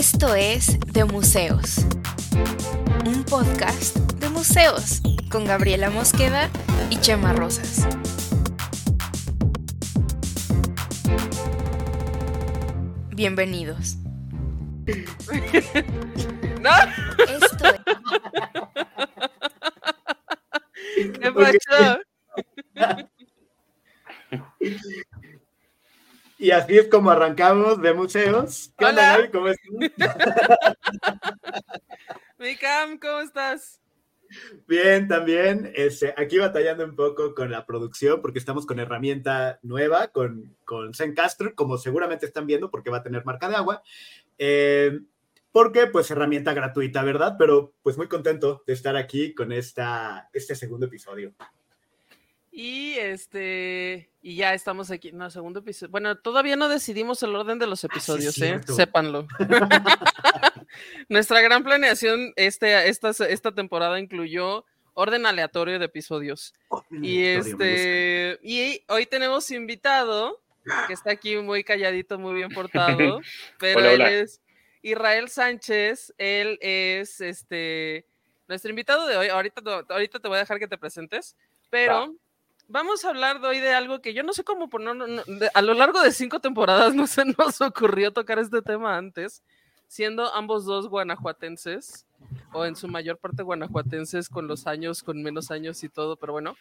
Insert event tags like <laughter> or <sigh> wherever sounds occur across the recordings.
Esto es De Museos, un podcast de museos con Gabriela Mosqueda y Chema Rosas. Bienvenidos. <laughs> ¿No? Esto es... ¿Qué pasó? <laughs> Y así es como arrancamos de museos. ¿Qué onda, Hola. ¿Cómo estás? <laughs> Mi Cam, ¿cómo estás? Bien, también. Este, aquí batallando un poco con la producción porque estamos con herramienta nueva, con, con Zencaster, como seguramente están viendo porque va a tener marca de agua. Eh, porque, pues, herramienta gratuita, ¿verdad? Pero, pues, muy contento de estar aquí con esta, este segundo episodio. Y este, y ya estamos aquí, no, segundo episodio. Bueno, todavía no decidimos el orden de los episodios, ¿eh? Sépanlo. <laughs> Nuestra gran planeación este, esta, esta temporada incluyó orden aleatorio de episodios. Y este, y hoy tenemos invitado, que está aquí muy calladito, muy bien portado, <laughs> pero Hola, él es Israel Sánchez, él es este nuestro invitado de hoy. Ahorita, ahorita te voy a dejar que te presentes, pero vamos a hablar de hoy de algo que yo no sé cómo poner, no- no- de- a lo largo de cinco temporadas <laughs> no se nos ocurrió tocar este tema antes, siendo ambos dos guanajuatenses, o en su mayor parte guanajuatenses con los años, con menos años y todo, pero bueno.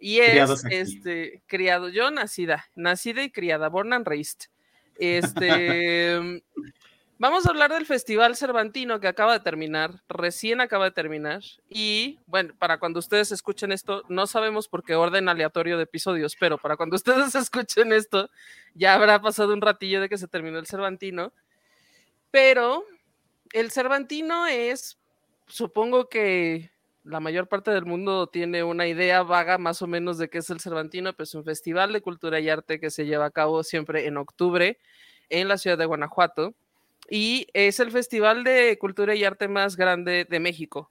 Y es Criados este criado, yo nacida, nacida y criada, born and raised. Este <laughs> vamos a hablar del Festival Cervantino que acaba de terminar, recién acaba de terminar. Y bueno, para cuando ustedes escuchen esto, no sabemos por qué orden aleatorio de episodios, pero para cuando <laughs> ustedes escuchen esto, ya habrá pasado un ratillo de que se terminó el Cervantino. Pero el Cervantino es, supongo que la mayor parte del mundo tiene una idea vaga más o menos de qué es el Cervantino, pues es un festival de cultura y arte que se lleva a cabo siempre en octubre en la ciudad de Guanajuato y es el festival de cultura y arte más grande de México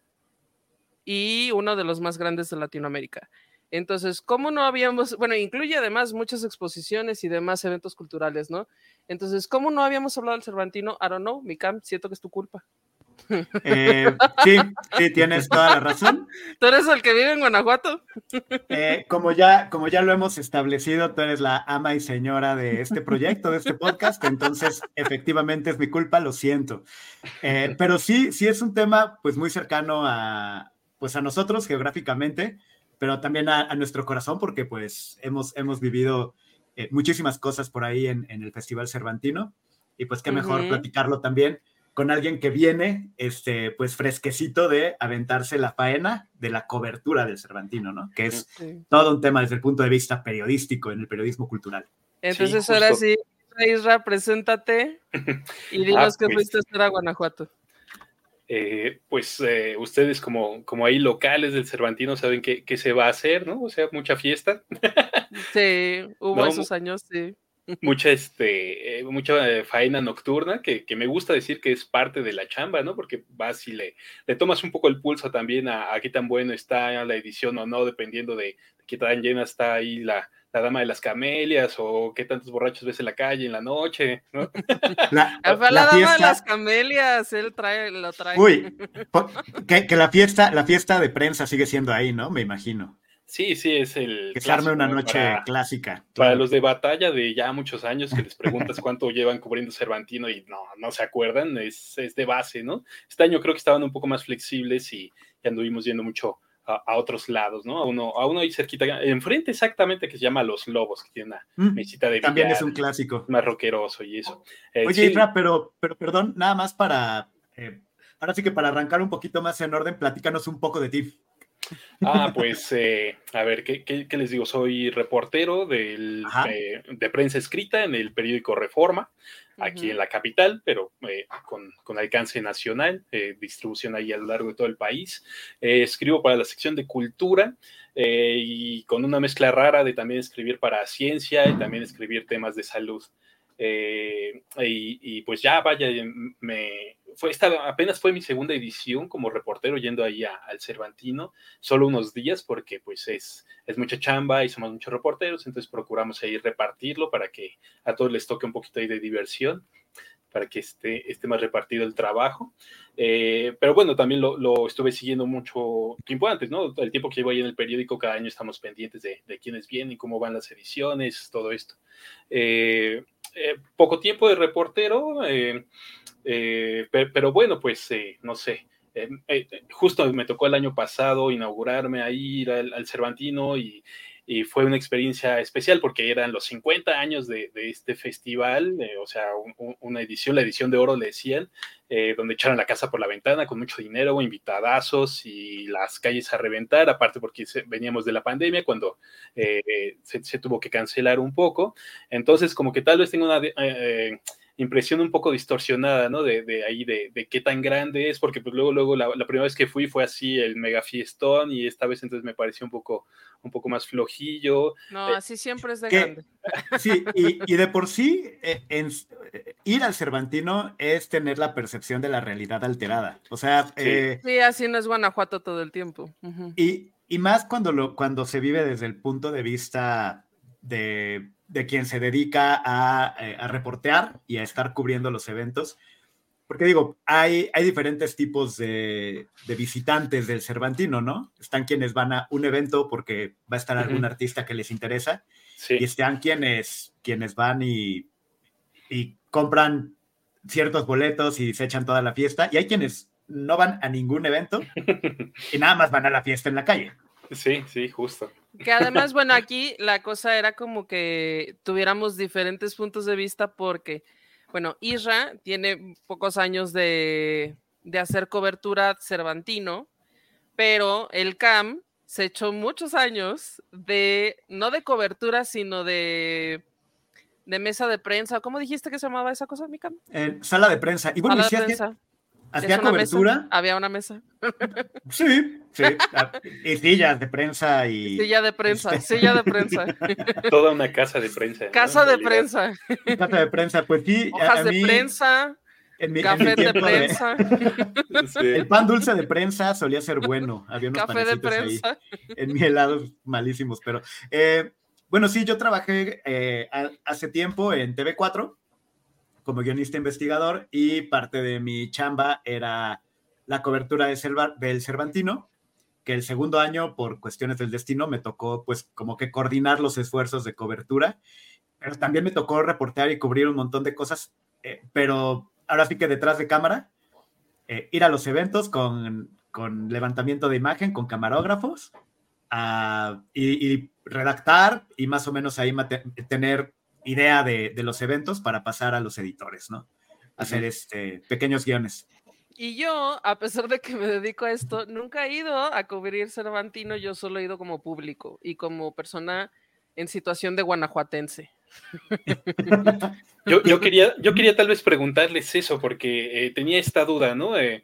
y uno de los más grandes de Latinoamérica. Entonces, ¿cómo no habíamos, bueno, incluye además muchas exposiciones y demás eventos culturales, ¿no? Entonces, ¿cómo no habíamos hablado del Cervantino? I don't know, mi Cam, siento que es tu culpa. Eh, sí, sí, tienes toda la razón. ¿Tú eres el que vive en Guanajuato? Eh, como, ya, como ya lo hemos establecido, tú eres la ama y señora de este proyecto, de este podcast, entonces efectivamente es mi culpa, lo siento. Eh, pero sí, sí es un tema pues muy cercano a, pues, a nosotros geográficamente, pero también a, a nuestro corazón porque pues hemos, hemos vivido muchísimas cosas por ahí en, en el Festival Cervantino y pues qué mejor platicarlo también con alguien que viene, este, pues fresquecito de aventarse la faena de la cobertura del Cervantino, ¿no? Que es Sí. todo un tema desde el punto de vista periodístico, en el periodismo cultural. Entonces, Sí, ahora sí, Isra, preséntate y <laughs> dinos Ah, qué pues. fuiste a hacer a Guanajuato. Eh, pues eh, ustedes como, como ahí locales del Cervantino saben qué, qué se va a hacer, ¿no? O sea, mucha fiesta, Sí, <laughs> hubo No, esos años, sí. Mucha, este, eh, mucha eh, faena nocturna, que, que me gusta decir que es parte de la chamba, ¿no? Porque vas y le, le tomas un poco el pulso también a, a qué tan bueno está la edición o no, dependiendo de, qué tan llena está ahí la, la dama de las camelias o qué tantos borrachos ves en la calle en la noche, ¿no? <laughs> La, <laughs> la la, dama de las camelias, él trae, lo trae. uy, <laughs> que, que la fiesta, la fiesta de prensa sigue siendo ahí, ¿no? Me imagino. Sí, sí, es el... Que se arme una ¿no? noche Para- clásica. Para los de batalla de ya muchos años que les preguntas cuánto llevan cubriendo Cervantino y no, no se acuerdan, es, es de base, ¿no? Este año creo que estaban un poco más flexibles y, y anduvimos yendo mucho a, a otros lados, ¿no? A uno, a uno ahí cerquita, enfrente exactamente, que se llama Los Lobos, que tiene una Mm, mesita de También es un clásico. más rockeroso y eso. Eh, Oye, sí, Isra, pero, pero perdón, nada más para, eh, ahora sí que para arrancar un poquito más en orden, platícanos un poco de ti. Ah, pues, eh, a ver, ¿qué, qué, qué les digo? Soy reportero del, eh, de prensa escrita en el periódico Reforma, aquí en la capital, pero eh, con, con alcance nacional, eh, distribución ahí a lo largo de todo el país. Eh, escribo para la sección de cultura eh, y con una mezcla rara de también escribir para ciencia y también escribir temas de salud. Eh, y, y, pues ya, vaya, me, fue esta, apenas fue mi segunda edición como reportero yendo ahí al Cervantino, solo unos días porque pues es, es mucha chamba y somos muchos reporteros, entonces procuramos ahí repartirlo para que a todos les toque un poquito ahí de diversión. para que esté, esté más repartido el trabajo. Eh, pero bueno, también lo, estuve siguiendo mucho tiempo antes, ¿no? El tiempo que llevo ahí en el periódico, cada año estamos pendientes de, de quiénes vienen, cómo van las ediciones, todo esto. Eh, eh, poco tiempo de reportero, pero, bueno, pues no sé. justo me tocó el año pasado inaugurarme ahí, ir al Cervantino y, y fue una experiencia especial porque eran los 50 años de, este festival, eh, o sea, una edición, la edición de oro le decían, eh, donde echaron la casa por la ventana con mucho dinero, invitadazos y las calles a reventar, aparte porque veníamos de la pandemia cuando eh, se, tuvo que cancelar un poco, entonces como que tal vez tengo una impresión un poco distorsionada, ¿no? De, de ahí, de, de, qué tan grande es, porque pues luego, luego la, primera vez que fui fue así el mega fiestón y esta vez entonces me pareció un poco, un poco más flojillo. No, eh, así siempre es de grande. <laughs> Sí, y, y, de por sí, eh, en, eh, ir al Cervantino es tener la percepción de la realidad alterada. O sea, sí, así no es Guanajuato todo el tiempo. y, y más cuando, lo, cuando se vive desde el punto de vista de de quien se dedica eh, a, reportear y a estar cubriendo los eventos. Porque digo, hay, hay diferentes tipos de, visitantes del Cervantino, ¿no? Están quienes van a un evento porque va a estar algún artista que les interesa. Y están quienes, quienes van y, y compran ciertos boletos y se echan toda la fiesta. Y hay quienes no van a ningún evento <laughs> y nada más van a la fiesta en la calle. Sí, sí, justo. Que además, bueno, aquí la cosa era como que tuviéramos diferentes puntos de vista porque, bueno, Isra tiene pocos años de, de hacer cobertura cervantino, pero el CAM se echó muchos años de, no de cobertura, sino de, de mesa de prensa. ¿Cómo dijiste que se llamaba esa cosa, mi CAM? sala de prensa. Y bueno, sala de prensa. ¿Hacía cobertura? Había una mesa. Sí, sí. Y sillas de prensa y. Silla de prensa, este silla de prensa. <laughs> Toda una casa de prensa. Casa de prensa. Casa de prensa, pues sí. Hojas de prensa. café de prensa. El pan dulce de prensa solía ser bueno. Había unos café de prensa. en mi helado malísimos, pero. Eh, bueno, sí, yo trabajé eh, hace tiempo en TV4 como guionista investigador y parte de mi chamba era la cobertura de del Cervantino, que el segundo año, por cuestiones del destino, me tocó pues como que coordinar los esfuerzos de cobertura, pero también me tocó reportear y cubrir un montón de cosas, eh, pero ahora sí que detrás de cámara, eh, ir a los eventos con, con, levantamiento de imagen, con camarógrafos, y, y, redactar y más o menos ahí tener idea de, los eventos para pasar a los editores, ¿no? Hacer este, pequeños guiones. Y yo, a pesar de que me dedico a esto, nunca he ido a cubrir Cervantino, yo solo he ido como público y como persona en situación de guanajuatense. <laughs> yo, quería, yo quería tal vez preguntarles eso, porque eh, tenía esta duda, ¿no? Eh,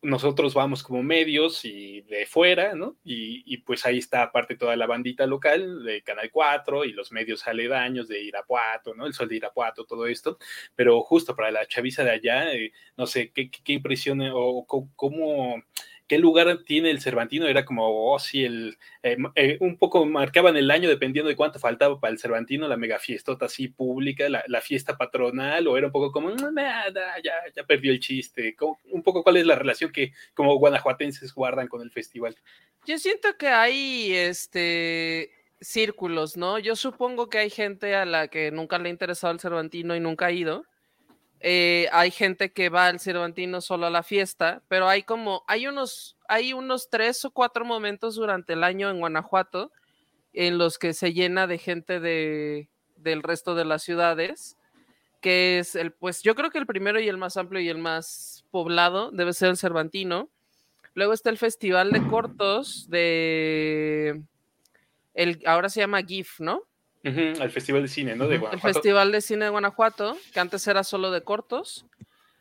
nosotros vamos como medios y de fuera, ¿no? Y, pues ahí está aparte toda la bandita local de Canal 4 y los medios aledaños de Irapuato, ¿no? El Sol de Irapuato, todo esto, pero justo para la chaviza de allá, eh, no sé, ¿qué, qué, impresión o cómo qué lugar tiene el Cervantino, era como, oh, sí, el, eh, eh, un poco marcaban el año dependiendo de cuánto faltaba para el Cervantino, la mega fiestota así pública, la, fiesta patronal, o era un poco como, mm, nada, ya, ya perdió el chiste, un poco cuál es la relación que como guanajuatenses guardan con el festival. Yo siento que hay este círculos, ¿no? Yo supongo que hay gente a la que nunca le ha interesado el Cervantino y nunca ha ido eh, hay gente que va al Cervantino solo a la fiesta, pero hay como, hay unos, hay unos tres o cuatro momentos durante el año en Guanajuato en los que se llena de gente de, del resto de las ciudades, que es el, pues yo creo que el primero y el más amplio y el más poblado debe ser el Cervantino. Luego está el Festival de Cortos de, el, ahora se llama GIF, ¿no? Al Festival de Cine, ¿no? De Guanajuato. El Festival de Cine de Guanajuato, que antes era solo de cortos,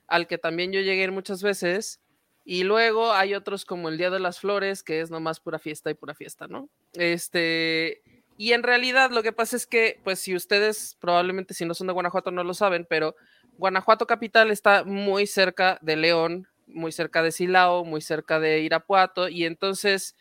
al que también yo llegué muchas veces. Y luego hay otros como el Día de las Flores, que es nomás pura fiesta y pura fiesta, ¿no? Este, y en realidad lo que pasa es que, pues si ustedes probablemente si no son de Guanajuato no lo saben, pero Guanajuato capital está muy cerca de León, muy cerca de Silao, muy cerca de Irapuato, y entonces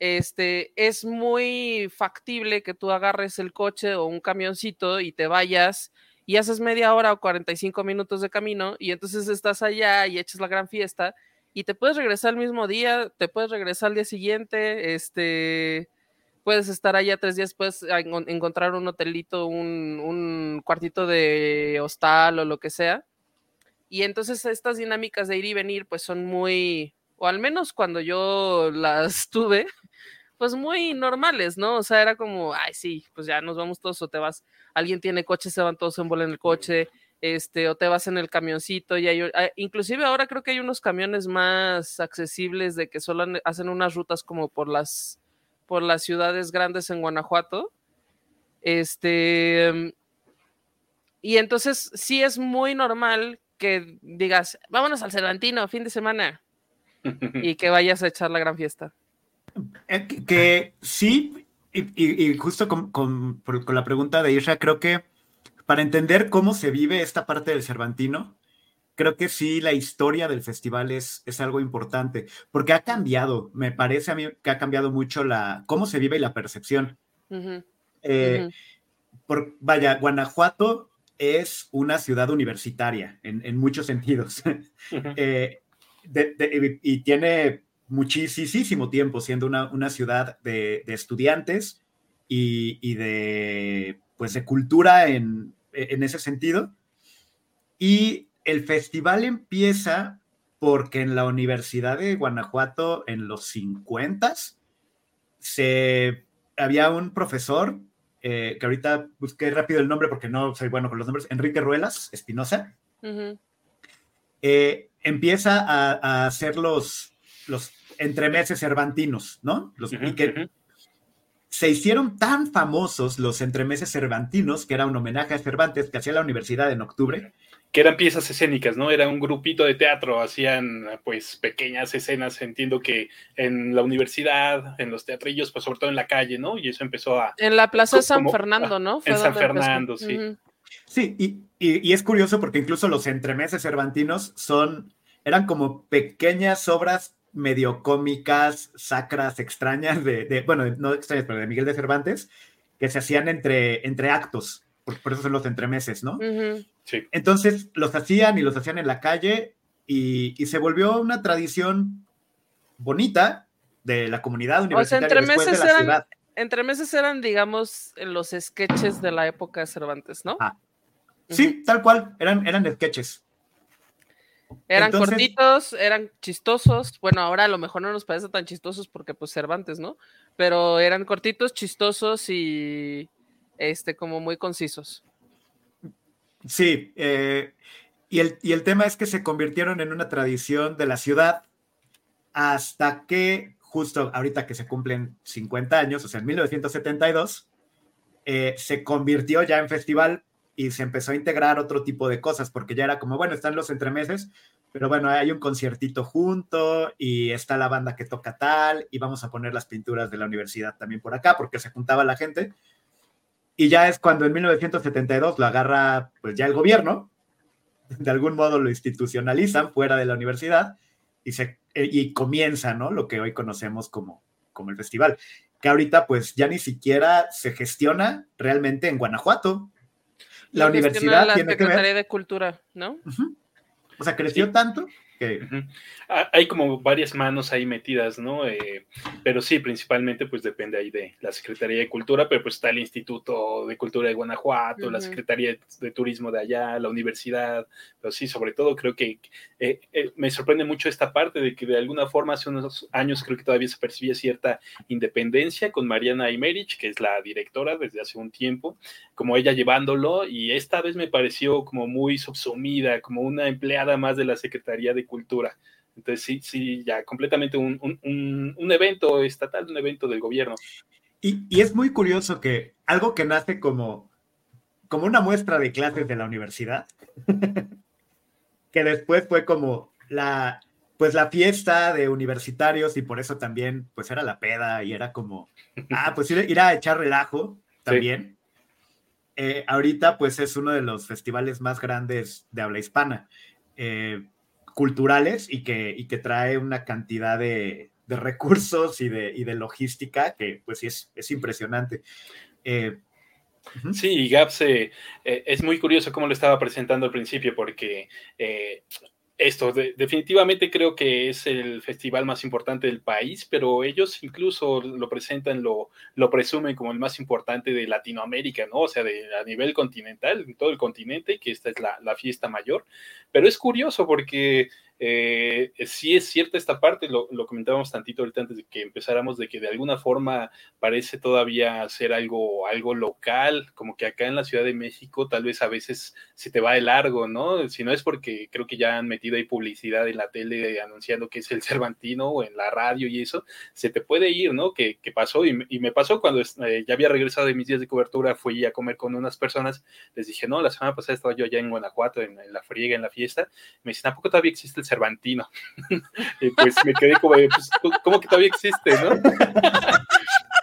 este, es muy factible que tú agarres el coche o un camioncito y te vayas y haces media hora o 45 minutos de camino y entonces estás allá y echas la gran fiesta y te puedes regresar el mismo día, te puedes regresar al día siguiente, este, puedes estar allá tres días, puedes encontrar un hotelito, un, un cuartito de hostal o lo que sea. Y entonces estas dinámicas de ir y venir pues son muy, o al menos cuando yo las <laughs> tuve, pues muy normales, ¿no? O sea, era como, ay, sí, pues ya nos vamos todos o te vas, alguien tiene coche, se van todos en bola en el coche, este, o te vas en el camioncito y hay, ah, inclusive ahora creo que hay unos camiones más accesibles de que solo hacen unas rutas como por las, por las ciudades grandes en Guanajuato. Este, y entonces sí es muy normal que digas, vámonos al Cervantino, fin de semana, y que vayas a echar la gran fiesta. Eh, que, sí, y, justo con, la pregunta de Isra, creo que para entender cómo se vive esta parte del Cervantino, creo que sí la historia del festival es, es algo importante, porque ha cambiado, me parece a mí que ha cambiado mucho la, cómo se vive y la percepción. Eh, por, vaya, Guanajuato es una ciudad universitaria en, muchos sentidos. <laughs> Eh, y tiene muchísimo tiempo siendo una, ciudad de, estudiantes y, de, pues, de cultura en, en ese sentido. Y el festival empieza porque en la Universidad de Guanajuato en los 50 se había un profesor eh, que ahorita busqué rápido el nombre porque no soy bueno con los nombres, Enrique Ruelas Espinosa, eh, empieza a, hacer los, los entremeses cervantinos, ¿no? Los, y que se hicieron tan famosos los entremeses cervantinos, que era un homenaje a Cervantes que hacía la universidad en octubre. Que eran piezas escénicas, ¿no? Era un grupito de teatro, hacían pues pequeñas escenas, entiendo que en la universidad, en los teatrillos, pues sobre todo en la calle, ¿no? Y eso empezó a... En la Plaza San Fernando, ¿no? en San Fernando, sí. Sí, y, y, es curioso porque incluso los entremeses cervantinos son, eran como pequeñas obras medio cómicas, sacras, extrañas, de, bueno, no extrañas, pero de Miguel de Cervantes, que se hacían entre, entre actos, por, eso son los entremeses, ¿no? Sí. Entonces los hacían y los hacían en la calle y, se volvió una tradición bonita de la comunidad universitaria. O sea, entre eran, entre meses eran, digamos, los sketches de la época de Cervantes, ¿no? Ah. Sí, tal cual, eran, eran sketches. Eran cortitos, eran chistosos. Bueno, ahora a lo mejor no nos parece tan chistosos porque pues Cervantes, ¿no? Pero eran cortitos, chistosos y este como muy concisos. Sí, eh, y, el, y el tema es que se convirtieron en una tradición de la ciudad hasta que justo ahorita que se cumplen 50 años, o sea, en 1972, eh, se convirtió ya en festival y se empezó a integrar otro tipo de cosas, porque ya era como, bueno, están los entremeses, pero bueno, hay un conciertito junto y está la banda que toca tal y vamos a poner las pinturas de la universidad también por acá, porque se juntaba la gente. Y ya es cuando en 1972 lo agarra pues ya el gobierno, de algún modo lo institucionalizan fuera de la universidad y, se, y comienza, ¿no? Lo que hoy conocemos como, como el festival, que ahorita pues ya ni siquiera se gestiona realmente en Guanajuato, la universidad la tiene que ver. de Cultura, ¿no? O sea, creció tanto Ah, hay como varias manos ahí metidas, ¿no? Eh, pero sí, principalmente pues depende ahí de la Secretaría de Cultura, pero pues está el Instituto de Cultura de Guanajuato, la Secretaría de Turismo de allá, la universidad, pero sí, sobre todo creo que eh, eh, me sorprende mucho esta parte de que de alguna forma hace unos años creo que todavía se percibía cierta independencia con Mariana Aymerich, que es la directora desde hace un tiempo, como ella llevándolo y esta vez me pareció como muy subsumida, como una empleada más de la Secretaría de cultura. Entonces, sí, sí, ya completamente un, evento estatal, un evento del gobierno. Y, es muy curioso que algo que nace como, como una muestra de clases de la universidad, <laughs> que después fue como la, pues la fiesta de universitarios y por eso también, pues era la peda y era como, ah, pues ir, a echar relajo <laughs> también. Eh, ahorita, pues es uno de los festivales más grandes de habla hispana. Eh, culturales y que, que trae una cantidad de, recursos y de, de, logística que pues sí es, impresionante. Eh, Sí, Gaps eh, eh, es muy curioso cómo lo estaba presentando al principio, porque esto, definitivamente creo que es el festival más importante del país, pero ellos incluso lo presentan, lo, lo presumen como el más importante de Latinoamérica, ¿no? O sea, de, a nivel continental, en todo el continente, que esta es la, la fiesta mayor. Pero es curioso porque eh, sí es cierta esta parte, lo, comentábamos tantito ahorita antes de que empezáramos, de que de alguna forma parece todavía ser algo, algo local, como que acá en la Ciudad de México tal vez a veces se te va de largo, ¿no? Si no es porque creo que ya han metido ahí publicidad en la tele anunciando que es el Cervantino o en la radio y eso, se te puede ir, ¿no? Que, pasó y, me pasó cuando eh, ya había regresado de mis días de cobertura, fui a comer con unas personas, les dije, no, la semana pasada estaba yo allá en Guanajuato, en, la friega, en la fiesta, me dicen, ¿tampoco todavía existe el Cervantino. <laughs> y pues me quedé como, pues, ¿cómo que todavía existe, no?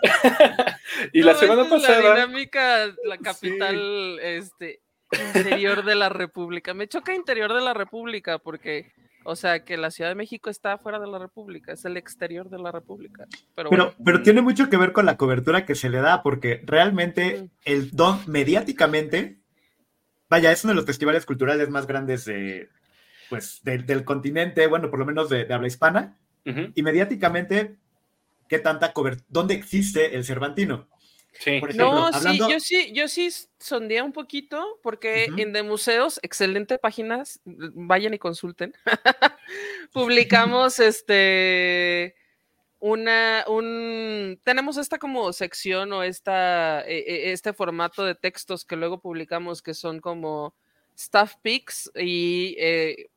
<laughs> y la semana pasada. La dinámica, la capital, este, interior de la República. Me choca interior de la República porque. O sea, que la Ciudad de México está fuera de la República, es el exterior de la República. Pero, pero, pero, tiene mucho que ver con la cobertura que se le da, porque realmente el don mediáticamente, vaya, es uno de los festivales culturales más grandes de, pues, del continente, bueno, por lo menos de, habla hispana, y mediáticamente, ¿qué tanta cobertura? ¿Dónde existe el Cervantino? Sí. no, sí, yo sí, yo sí sondea un poquito, porque en de museos, excelente páginas, vayan y consulten. <laughs> Publicamos <laughs> este una, un, tenemos esta como sección o esta, e, e, este formato de textos que luego publicamos que son como staff pics y eh,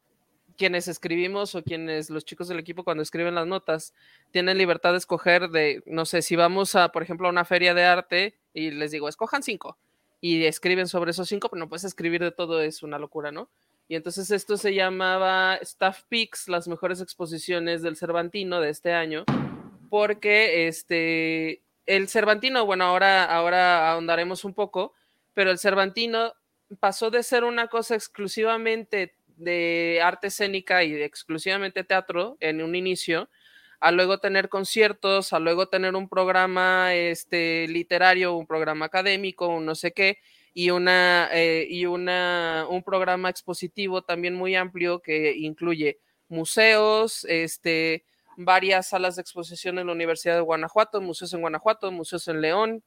quienes escribimos o quienes los chicos del equipo cuando escriben las notas tienen libertad de escoger de, no sé, si vamos a, por ejemplo, a una feria de arte y les digo, escojan cinco y escriben sobre esos cinco, pero no puedes escribir de todo, es una locura, ¿no? Y entonces esto se llamaba Staff Picks, las mejores exposiciones del Cervantino de este año, porque este, el Cervantino, bueno, ahora, ahora ahondaremos un poco, pero el Cervantino pasó de ser una cosa exclusivamente de arte escénica y exclusivamente teatro en un inicio, a luego tener conciertos, a luego tener un programa este, literario, un programa académico, un no sé qué, y, una, eh, y una, un programa expositivo también muy amplio que incluye museos, este, varias salas de exposición en la Universidad de Guanajuato, museos en Guanajuato, museos en León.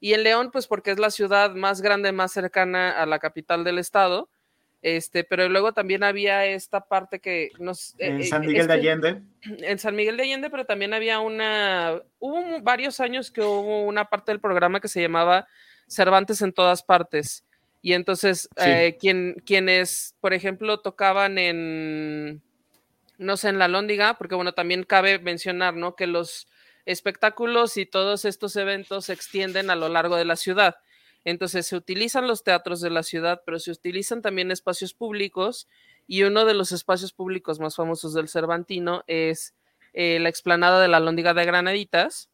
Y en León, pues porque es la ciudad más grande, más cercana a la capital del estado, este, pero luego también había esta parte que nos... Eh, en eh, San Miguel de Allende. <clears throat> En San Miguel de Allende, pero también había una... Hubo varios años que hubo una parte del programa que se llamaba Cervantes en todas partes. Y entonces, eh, quien, quienes, por ejemplo, tocaban en, no sé, en la Lóndiga, porque bueno, también cabe mencionar, ¿no? Que los espectáculos y todos estos eventos se extienden a lo largo de la ciudad. Entonces se utilizan los teatros de la ciudad, pero se utilizan también espacios públicos y uno de los espacios públicos más famosos del Cervantino es eh, la explanada de la Lóndiga de Granaditas,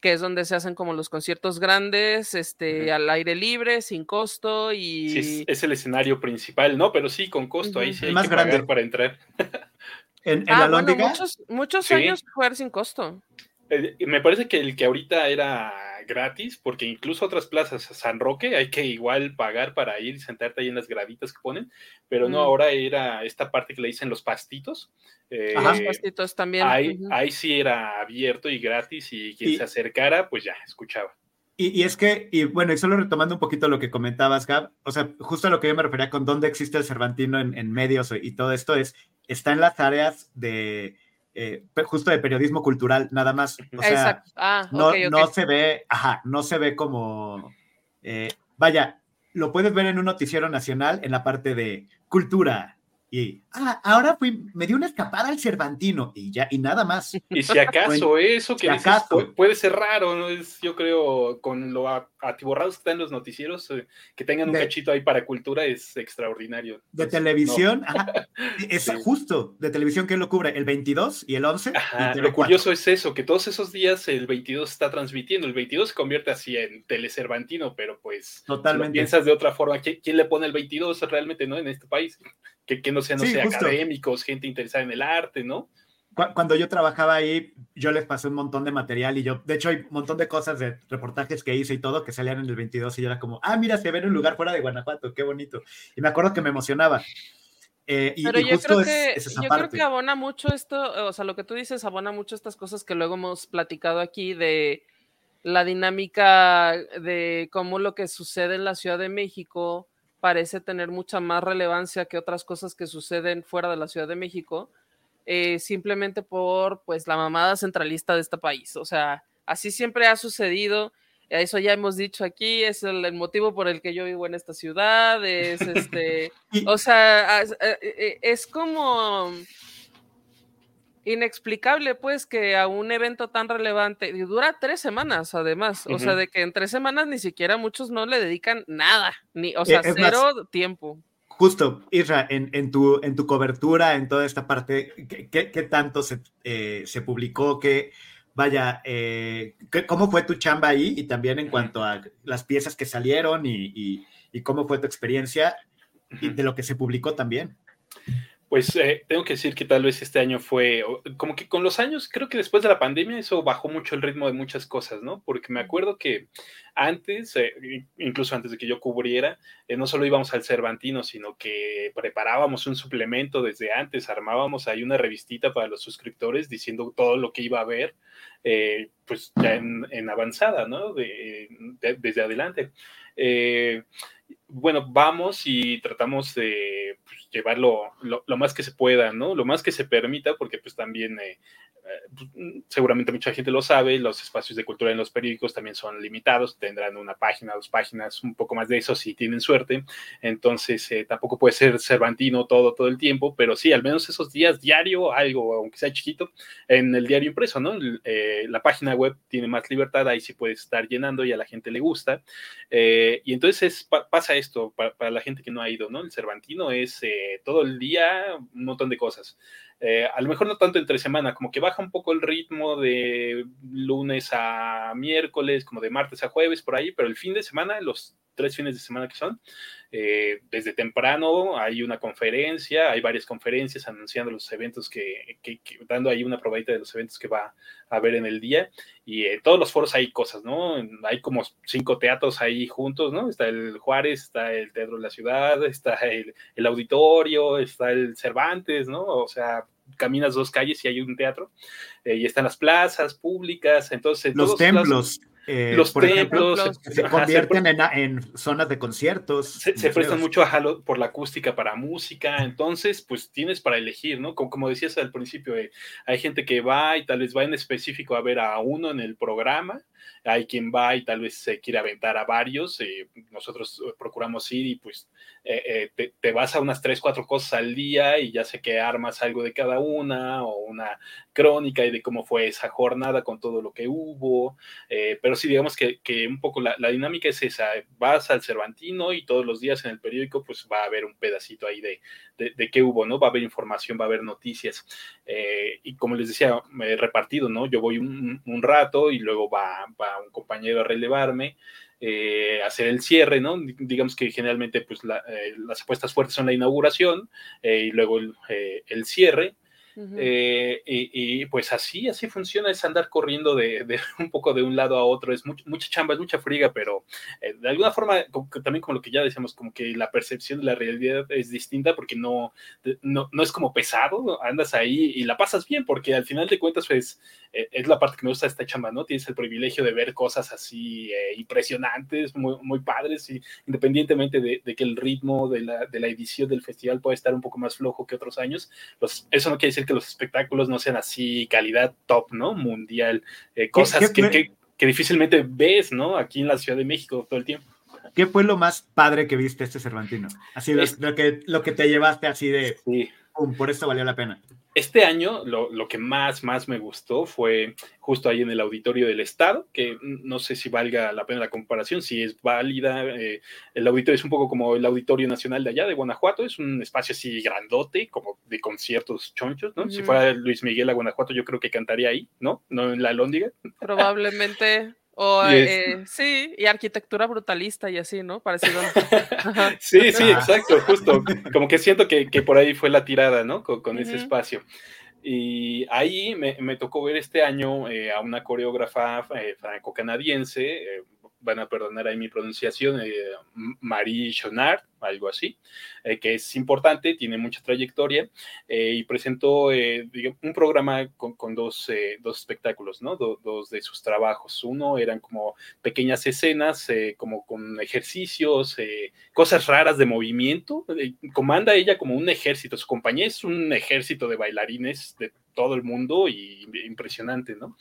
que es donde se hacen como los conciertos grandes, este, al aire libre, sin costo y... Sí, es, el escenario principal, ¿no? Pero sí, con costo, ahí sí hay que pagar para entrar. ¿En, ah, la Lóndiga? muchos, muchos años jugar sin costo. Eh, me parece que el que ahorita era gratis, porque incluso otras plazas, San Roque, hay que igual pagar para ir y sentarte ahí en las graditas que ponen, pero no, mm. ahora era esta parte que le dicen los pastitos. Eh, los pastitos también. Ahí, ahí, sí era abierto y gratis y quien se acercara, pues ya, escuchaba. Y, es que, y bueno, y solo retomando un poquito lo que comentabas, Gab, o sea, justo a lo que yo me refería con dónde existe el Cervantino en, en medios y todo esto es, está en las áreas de eh, justo de periodismo cultural, nada más. O sea, ah, no, no, se ve, ajá, no se ve como, eh, vaya, lo puedes ver en un noticiero nacional en la parte de cultura, y, ah, ahora fui, me dio una escapada al Cervantino y ya, y nada más. Y si acaso eso que puede ser raro, ¿no? Es, yo creo, con lo atiborrados que están los noticieros, eh, que tengan un cachito ahí para cultura es extraordinario. de televisión, <laughs> es justo, de televisión que lo cubre el 22 y el 11. lo curioso es eso, que todos esos días el 22 está transmitiendo, el 22 se convierte así en telecervantino, pero pues Totalmente. piensas de otra forma, ¿quién, le pone el 22 realmente, no? En este país que, que no sean, no sé, académicos, gente interesada en el arte, ¿no? cuando yo trabajaba ahí, yo les pasé un montón de material y yo, de hecho, hay un montón de cosas de reportajes que hice y todo que salían en el 22 y yo era como, ah, mira, se ve en un lugar fuera de Guanajuato, qué bonito. Y me acuerdo que me emocionaba. Eh, y, Pero yo, creo, que, yo creo que abona mucho esto, o sea, lo que tú dices abona mucho estas cosas que luego hemos platicado aquí de la dinámica de cómo lo que sucede en la Ciudad de México parece tener mucha más relevancia que otras cosas que suceden fuera de la Ciudad de México eh, simplemente por pues la mamada centralista de este país. O sea, así siempre ha sucedido. Eso ya hemos dicho aquí, es el, motivo por el que yo vivo en esta ciudad, es <laughs> este, o sea, eh, eh, es como inexplicable pues que a un evento tan relevante, y dura tres semanas además, o sea, de que en tres semanas ni siquiera muchos no le dedican nada, ni, o sea, cero tiempo. Justo, Isra, en, en, tu, en tu cobertura, en toda esta parte, ¿qué, qué tanto se, eh, se, publicó? ¿Qué, vaya, eh, ¿cómo fue tu chamba ahí? Y también en cuanto a las piezas que salieron y, y, y cómo fue tu experiencia y de lo que se publicó también. Pues eh, tengo que decir que tal vez este año fue, como que con los años, creo que después de la pandemia eso bajó mucho el ritmo de muchas cosas, ¿no? Porque me acuerdo que antes, eh, incluso antes de que yo cubriera, eh, no solo íbamos al Cervantino, sino que preparábamos un suplemento desde antes, armábamos ahí una revistita para los suscriptores diciendo todo lo que iba a haber, pues ya en, avanzada, ¿no? desde adelante bueno, vamos y tratamos de pues, llevarlo lo, más que se pueda, ¿no? Lo más que se permita, porque pues también eh, seguramente mucha gente lo sabe, los espacios de cultura en los periódicos también son limitados, tendrán una página, dos páginas, un poco más de eso si tienen suerte, entonces eh, tampoco puede ser Cervantino todo, todo el tiempo, pero sí, al menos esos días diario, algo, aunque sea chiquito, en el diario impreso, ¿no? Eh, la página web tiene más libertad, ahí sí puede estar llenando y a la gente le gusta, y entonces pasa esto para, para, la gente que no ha ido, ¿no? El Cervantino es todo el día un montón de cosas. Eh, a lo mejor no tanto entre semana, como que baja un poco el ritmo de lunes a miércoles, como de martes a jueves, por ahí, pero el fin de semana, los tres fines de semana que son, eh, desde temprano hay una conferencia, hay varias conferencias anunciando los eventos que, dando ahí una probadita de los eventos que va a haber en el día. Y en todos los foros hay cosas, ¿no? Hay como cinco teatros ahí juntos, ¿no? Está el Juárez, está el Teatro de la Ciudad, está el, Auditorio, está el Cervantes, ¿no? O sea, caminas dos calles y hay un teatro, eh, y están las plazas públicas, entonces... Los templos. Eh, los por templos ejemplo, se, convierten en, zonas de conciertos. Se, prestan mucho a por la acústica para música, entonces pues tienes para elegir, ¿no? Como, como decías al principio, eh, hay gente que va y tal vez va en específico a ver a uno en el programa, hay quien va y tal vez se quiere aventar a varios, eh, nosotros procuramos ir y pues te, te, vas a unas tres, cuatro cosas al día y ya sé que armas algo de cada una o una crónica y de cómo fue esa jornada con todo lo que hubo, pero sí, digamos que, un poco la, dinámica es esa, vas al Cervantino y todos los días en el periódico pues va a haber un pedacito ahí de, de, qué hubo, ¿no? Va a haber información, va a haber noticias. Eh, y como les decía, me he repartido, ¿no? Yo voy un, rato y luego va, va, un compañero a relevarme. Eh, hacer el cierre, ¿no? Digamos que generalmente pues eh, las apuestas fuertes son la inauguración y luego el, el cierre. Eh, y, pues así, así funciona, es andar corriendo de, <laughs> un poco de un lado a otro, es mucha chamba, es mucha friga, pero eh, de alguna forma, también como lo que ya decíamos, como que la percepción de la realidad es distinta porque no, no, no es como pesado, andas ahí y la pasas bien, porque al final de cuentas, pues eh, es la parte que me gusta de esta chamba, ¿no? Tienes el privilegio de ver cosas así impresionantes, muy, muy padres, y independientemente de, que el ritmo de la, de la edición del festival pueda estar un poco más flojo que otros años, pues eso no quiere decir que los espectáculos no sean así calidad top, ¿no? Mundial, eh, cosas que, difícilmente ves, ¿no? Aquí en la Ciudad de México todo el tiempo. ¿Qué fue lo más padre que viste este Cervantino? Así, lo, que, lo que te llevaste así de, sí. Por esto valió la pena. Este año lo, que más, más me gustó fue justo ahí en el auditorio del Estado, que no sé si valga la pena la comparación, si es válida. Eh, el auditorio es un poco como el Auditorio Nacional de allá, de Guanajuato, es un espacio así grandote, como de conciertos chonchos, ¿no? Si fuera Luis Miguel a Guanajuato, yo creo que cantaría ahí, ¿no? No en la Lóndiga. Probablemente. <laughs> O, eh, sí, y arquitectura brutalista y así, ¿no? Parecido. <laughs> <laughs> sí, sí, exacto, justo. Como que siento que, por ahí fue la tirada, ¿no? Con, ese espacio. Y ahí me, me tocó ver este año eh, a una coreógrafa eh, franco-canadiense, eh, van a perdonar ahí mi pronunciación, eh, Marie Chonard, algo así, eh, que es importante, tiene mucha trayectoria eh, y presentó eh, digamos, un programa con, con dos, eh, dos, espectáculos, ¿no? Do, dos de sus trabajos. Uno eran como pequeñas escenas, eh, como con ejercicios, cosas raras de movimiento. comanda ella como un ejército, su compañía es un ejército de bailarines de todo el mundo y impresionante, ¿no?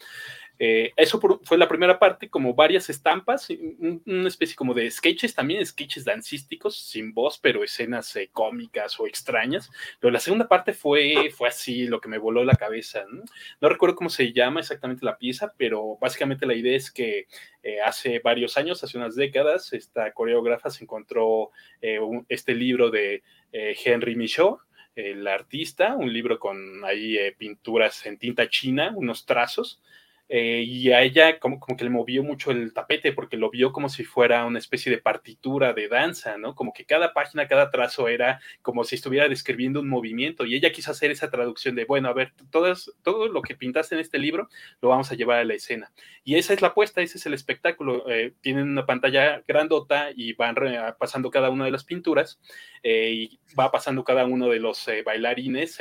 Eh, eso por, fue la primera parte, como varias estampas, un, una especie como de sketches, también sketches dancísticos, sin voz, pero escenas eh, cómicas o extrañas. Pero la segunda parte fue, fue así, lo que me voló la cabeza. ¿no? no recuerdo cómo se llama exactamente la pieza, pero básicamente la idea es que eh, hace varios años, hace unas décadas, esta coreógrafa se encontró eh, un, este libro de eh, Henry Michaud, el artista, un libro con ahí pinturas en tinta china, unos trazos, eh, y a ella como, como, que le movió mucho el tapete porque lo vio como si fuera una especie de partitura de danza, ¿no? Como que cada página, cada trazo era como si estuviera describiendo un movimiento y ella quiso hacer esa traducción de, bueno, a ver, todas, todo lo que pintaste en este libro lo vamos a llevar a la escena. Y esa es la apuesta, ese es el espectáculo. Eh, tienen una pantalla grandota y van pasando cada una de las pinturas eh, y va pasando cada uno de los eh, bailarines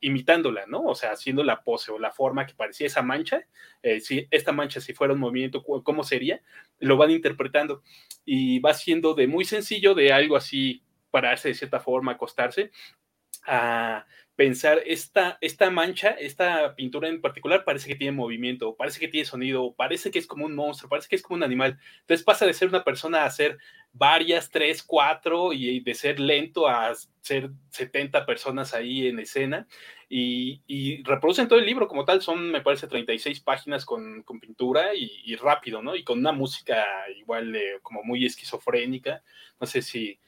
imitándola, ¿no? O sea, haciendo la pose o la forma que parecía esa mancha eh, si esta mancha, si fuera un movimiento, ¿cómo sería? Lo van interpretando y va siendo de muy sencillo, de algo así, pararse de cierta forma, acostarse, a pensar, esta, esta mancha, esta pintura en particular, parece que tiene movimiento, parece que tiene sonido, parece que es como un monstruo, parece que es como un animal. Entonces pasa de ser una persona a ser varias, tres, cuatro, y de ser lento a ser 70 personas ahí en escena. Y, y, reproducen todo el libro como tal, son, me parece, 36 páginas con, con pintura y, rápido, ¿no? Y con una música igual eh, como muy esquizofrénica. No sé si,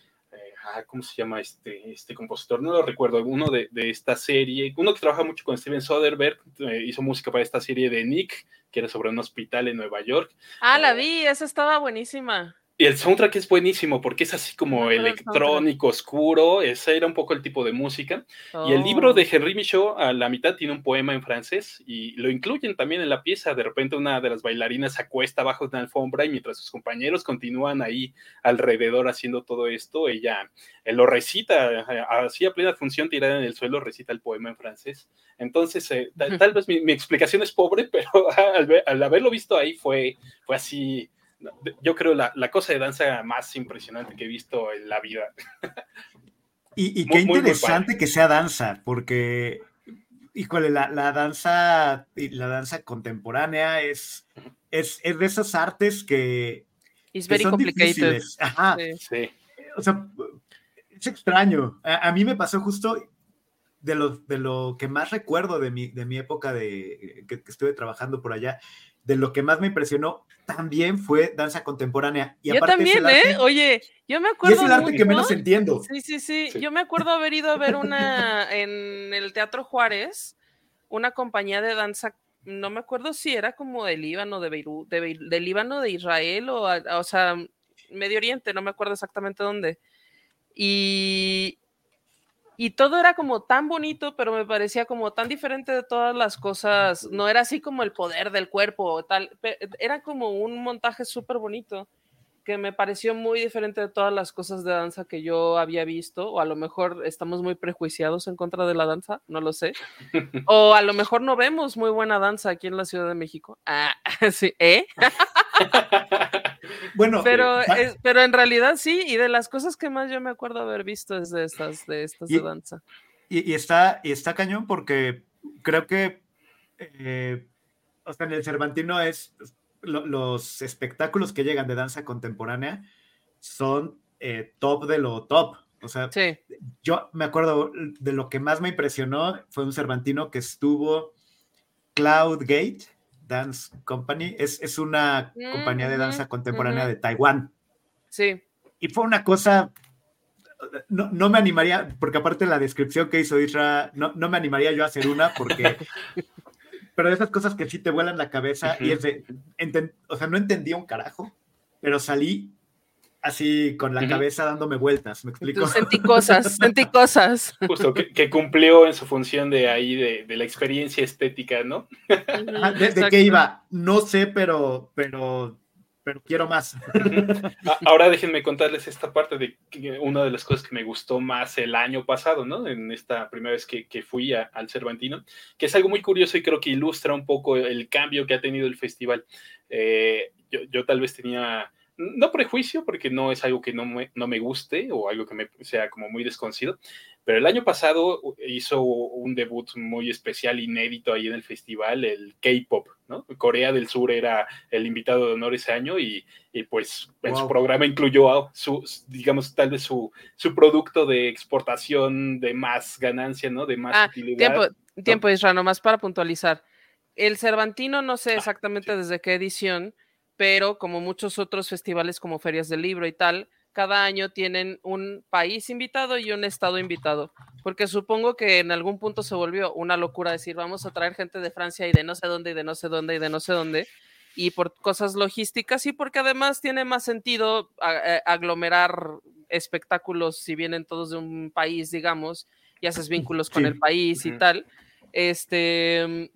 ah, ¿cómo se llama este, este compositor? No lo recuerdo, uno de, de esta serie, uno que trabaja mucho con Steven Soderbergh, eh, hizo música para esta serie de Nick, que era sobre un hospital en Nueva York. Ah, la vi, esa estaba buenísima. Y el soundtrack es buenísimo porque es así como electrónico, oscuro, ese era un poco el tipo de música. Oh. Y el libro de Henri Michaud a la mitad tiene un poema en francés y lo incluyen también en la pieza. De repente una de las bailarinas se acuesta bajo una alfombra y mientras sus compañeros continúan ahí alrededor haciendo todo esto, ella eh, lo recita, así a plena función tirada en el suelo, recita el poema en francés. Entonces, eh, tal, tal, vez mi, mi, explicación es pobre, <laughs> pero al, al haberlo visto ahí fue, fue así yo creo la, la, cosa de danza más impresionante que he visto en la vida. Y, y qué muy, interesante muy que sea danza, porque, híjole, la, la, danza, la danza contemporánea es, es, es de esas artes que, It's very que son complicated. difíciles. Ajá. Sí. sí. O sea, es extraño. A, a, mí me pasó justo de lo, de lo que más recuerdo de mi, de mi época de que, que estuve trabajando por allá de lo que más me impresionó también fue danza contemporánea. Y yo también, arte, ¿eh? Oye, yo me acuerdo. Y es el arte mucho, que menos entiendo. Sí, sí, sí, sí, Yo me acuerdo haber ido a ver una en el Teatro Juárez, una compañía de danza. No me acuerdo si era como de Líbano, de Beirut, de, Beirut, de Líbano, de Israel, o, o sea, Medio Oriente, no me acuerdo exactamente dónde. Y, y todo era como tan bonito, pero me parecía como tan diferente de todas las cosas. No era así como el poder del cuerpo o tal, era como un montaje súper bonito que me pareció muy diferente de todas las cosas de danza que yo había visto, o a lo mejor estamos muy prejuiciados en contra de la danza, no lo sé, <laughs> o a lo mejor no vemos muy buena danza aquí en la Ciudad de México. Ah, <laughs> sí, ¿eh? <laughs> bueno, pero, es, pero en realidad sí, y de las cosas que más yo me acuerdo haber visto es de estas, de estas y, de danza. Y, y, está, y está cañón porque creo que, eh, o sea, en el Cervantino es, lo, los espectáculos que llegan de danza contemporánea son eh, top de lo top. O sea, sí. yo me acuerdo de lo que más me impresionó fue un Cervantino que estuvo Cloudgate Dance Company. Es, es una mm, compañía de danza contemporánea mm, de Taiwán. Sí. Y fue una cosa. No, no, me animaría, porque aparte la descripción que hizo Isra, no, no me animaría yo a hacer una, porque <laughs> pero de esas cosas que sí te vuelan la cabeza uh -huh. y es de, enten, o sea, no entendía un carajo, pero salí así con la cabeza dándome vueltas, ¿me explico? Sentí cosas, <laughs> sentí cosas. Justo, que, cumplió en su función de ahí, de, la experiencia estética, ¿no? ¿De, qué iba? No sé, pero, pero, pero quiero más. Ahora déjenme contarles esta parte de una de las cosas que me gustó más el año pasado, ¿no? En esta primera vez que, fui al Cervantino, que es algo muy curioso y creo que ilustra un poco el cambio que ha tenido el festival. Eh, yo, yo tal vez tenía no prejuicio, porque no es algo que no me, no me guste o algo que me sea como muy desconocido, pero el año pasado hizo un debut muy especial, inédito ahí en el festival, el K-Pop, ¿no? Corea del Sur era el invitado de honor ese año y, pues en su programa incluyó a su, digamos, tal vez su, su producto de exportación de más ganancia, ¿no? De más ah, utilidad. Tiempo, tiempo Isra, nomás para puntualizar. El Cervantino, no sé ah, exactamente desde qué edición, pero como muchos otros festivales como ferias del libro y tal, cada año tienen un país invitado y un estado invitado, porque supongo que en algún punto se volvió una locura decir, vamos a traer gente de Francia y de no sé dónde y de no sé dónde y de no sé dónde, y por cosas logísticas y porque además tiene más sentido eh, aglomerar espectáculos si vienen todos de un país, digamos, y haces vínculos con el país y tal. Este,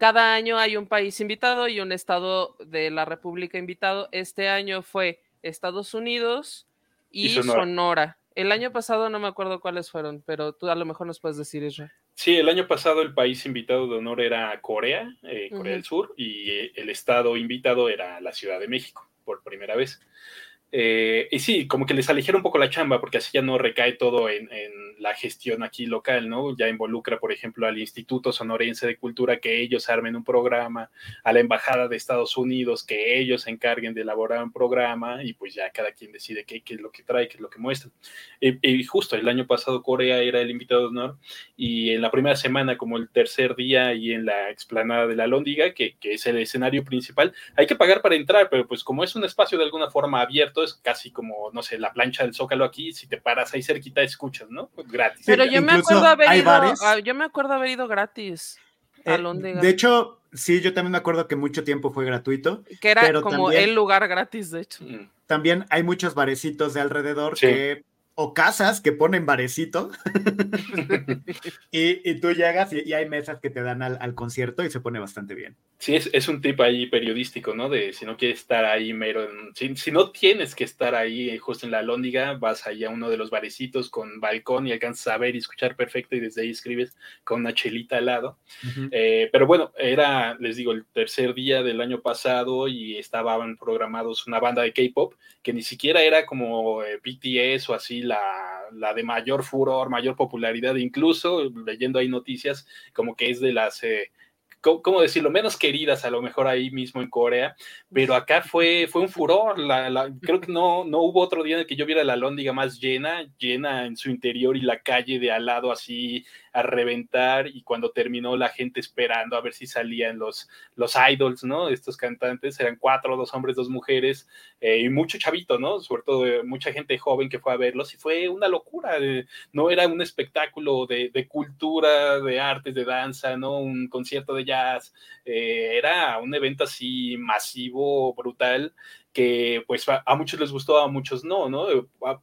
cada año hay un país invitado y un estado de la República invitado. Este año fue Estados Unidos y, Sonora. El año pasado no me acuerdo cuáles fueron, pero tú a lo mejor nos puedes decir, Israel. Sí, el año pasado el país invitado de honor era Corea, eh, Corea del Sur, y eh, el estado invitado era la Ciudad de México, por primera vez. Eh, y sí, como que les aligera un poco la chamba, porque así ya no recae todo en, la gestión aquí local, ¿no? Ya involucra, por ejemplo, al Instituto Sonorense de Cultura que ellos armen un programa, a la Embajada de Estados Unidos que ellos se encarguen de elaborar un programa y pues ya cada quien decide qué, es lo que trae, qué es lo que muestra. Y, justo el año pasado Corea era el invitado de honor y en la primera semana, como el tercer día y en la explanada de la Lóndiga, que, que es el escenario principal, hay que pagar para entrar, pero pues como es un espacio de alguna forma abierto, es casi como, no sé, la plancha del Zócalo aquí, si te paras ahí cerquita escuchas, ¿no? Gratis. Pero yo me acuerdo haber ido, yo me acuerdo haber ido gratis. A eh, de hecho, sí, yo también me acuerdo que mucho tiempo fue gratuito. Que era como el lugar gratis, de hecho. Mm. También hay muchos barecitos de alrededor que o casas que ponen barecito <laughs> <laughs> y, y, tú llegas y, hay mesas que te dan al, concierto y se pone bastante bien. Sí, es, es, un tip ahí periodístico, ¿no? De si no quieres estar ahí mero, si, si, no tienes que estar ahí justo en la lóndiga, vas ahí a uno de los barecitos con balcón y alcanzas a ver y escuchar perfecto y desde ahí escribes con una chelita al lado. Eh, pero bueno, era, les digo, el tercer día del año pasado y estaban programados una banda de K-pop que ni siquiera era como eh, BTS o así la, de mayor furor, mayor popularidad, incluso leyendo ahí noticias como que es de las... Eh, ¿cómo decirlo? Menos queridas a lo mejor ahí mismo en Corea, pero acá fue, fue un furor. La, creo que no, no hubo otro día en el que yo viera la lóndiga más llena, llena en su interior y la calle de al lado así a reventar y cuando terminó la gente esperando a ver si salían los, los idols, ¿no? Estos cantantes, eran cuatro, dos hombres, dos mujeres eh, y mucho chavito, ¿no? Sobre todo eh, mucha gente joven que fue a verlos y fue una locura, no era un espectáculo de, de, cultura, de artes, de danza, ¿no? Un concierto de eh, era un evento así masivo, brutal que pues a, muchos les gustó, a muchos no, ¿no?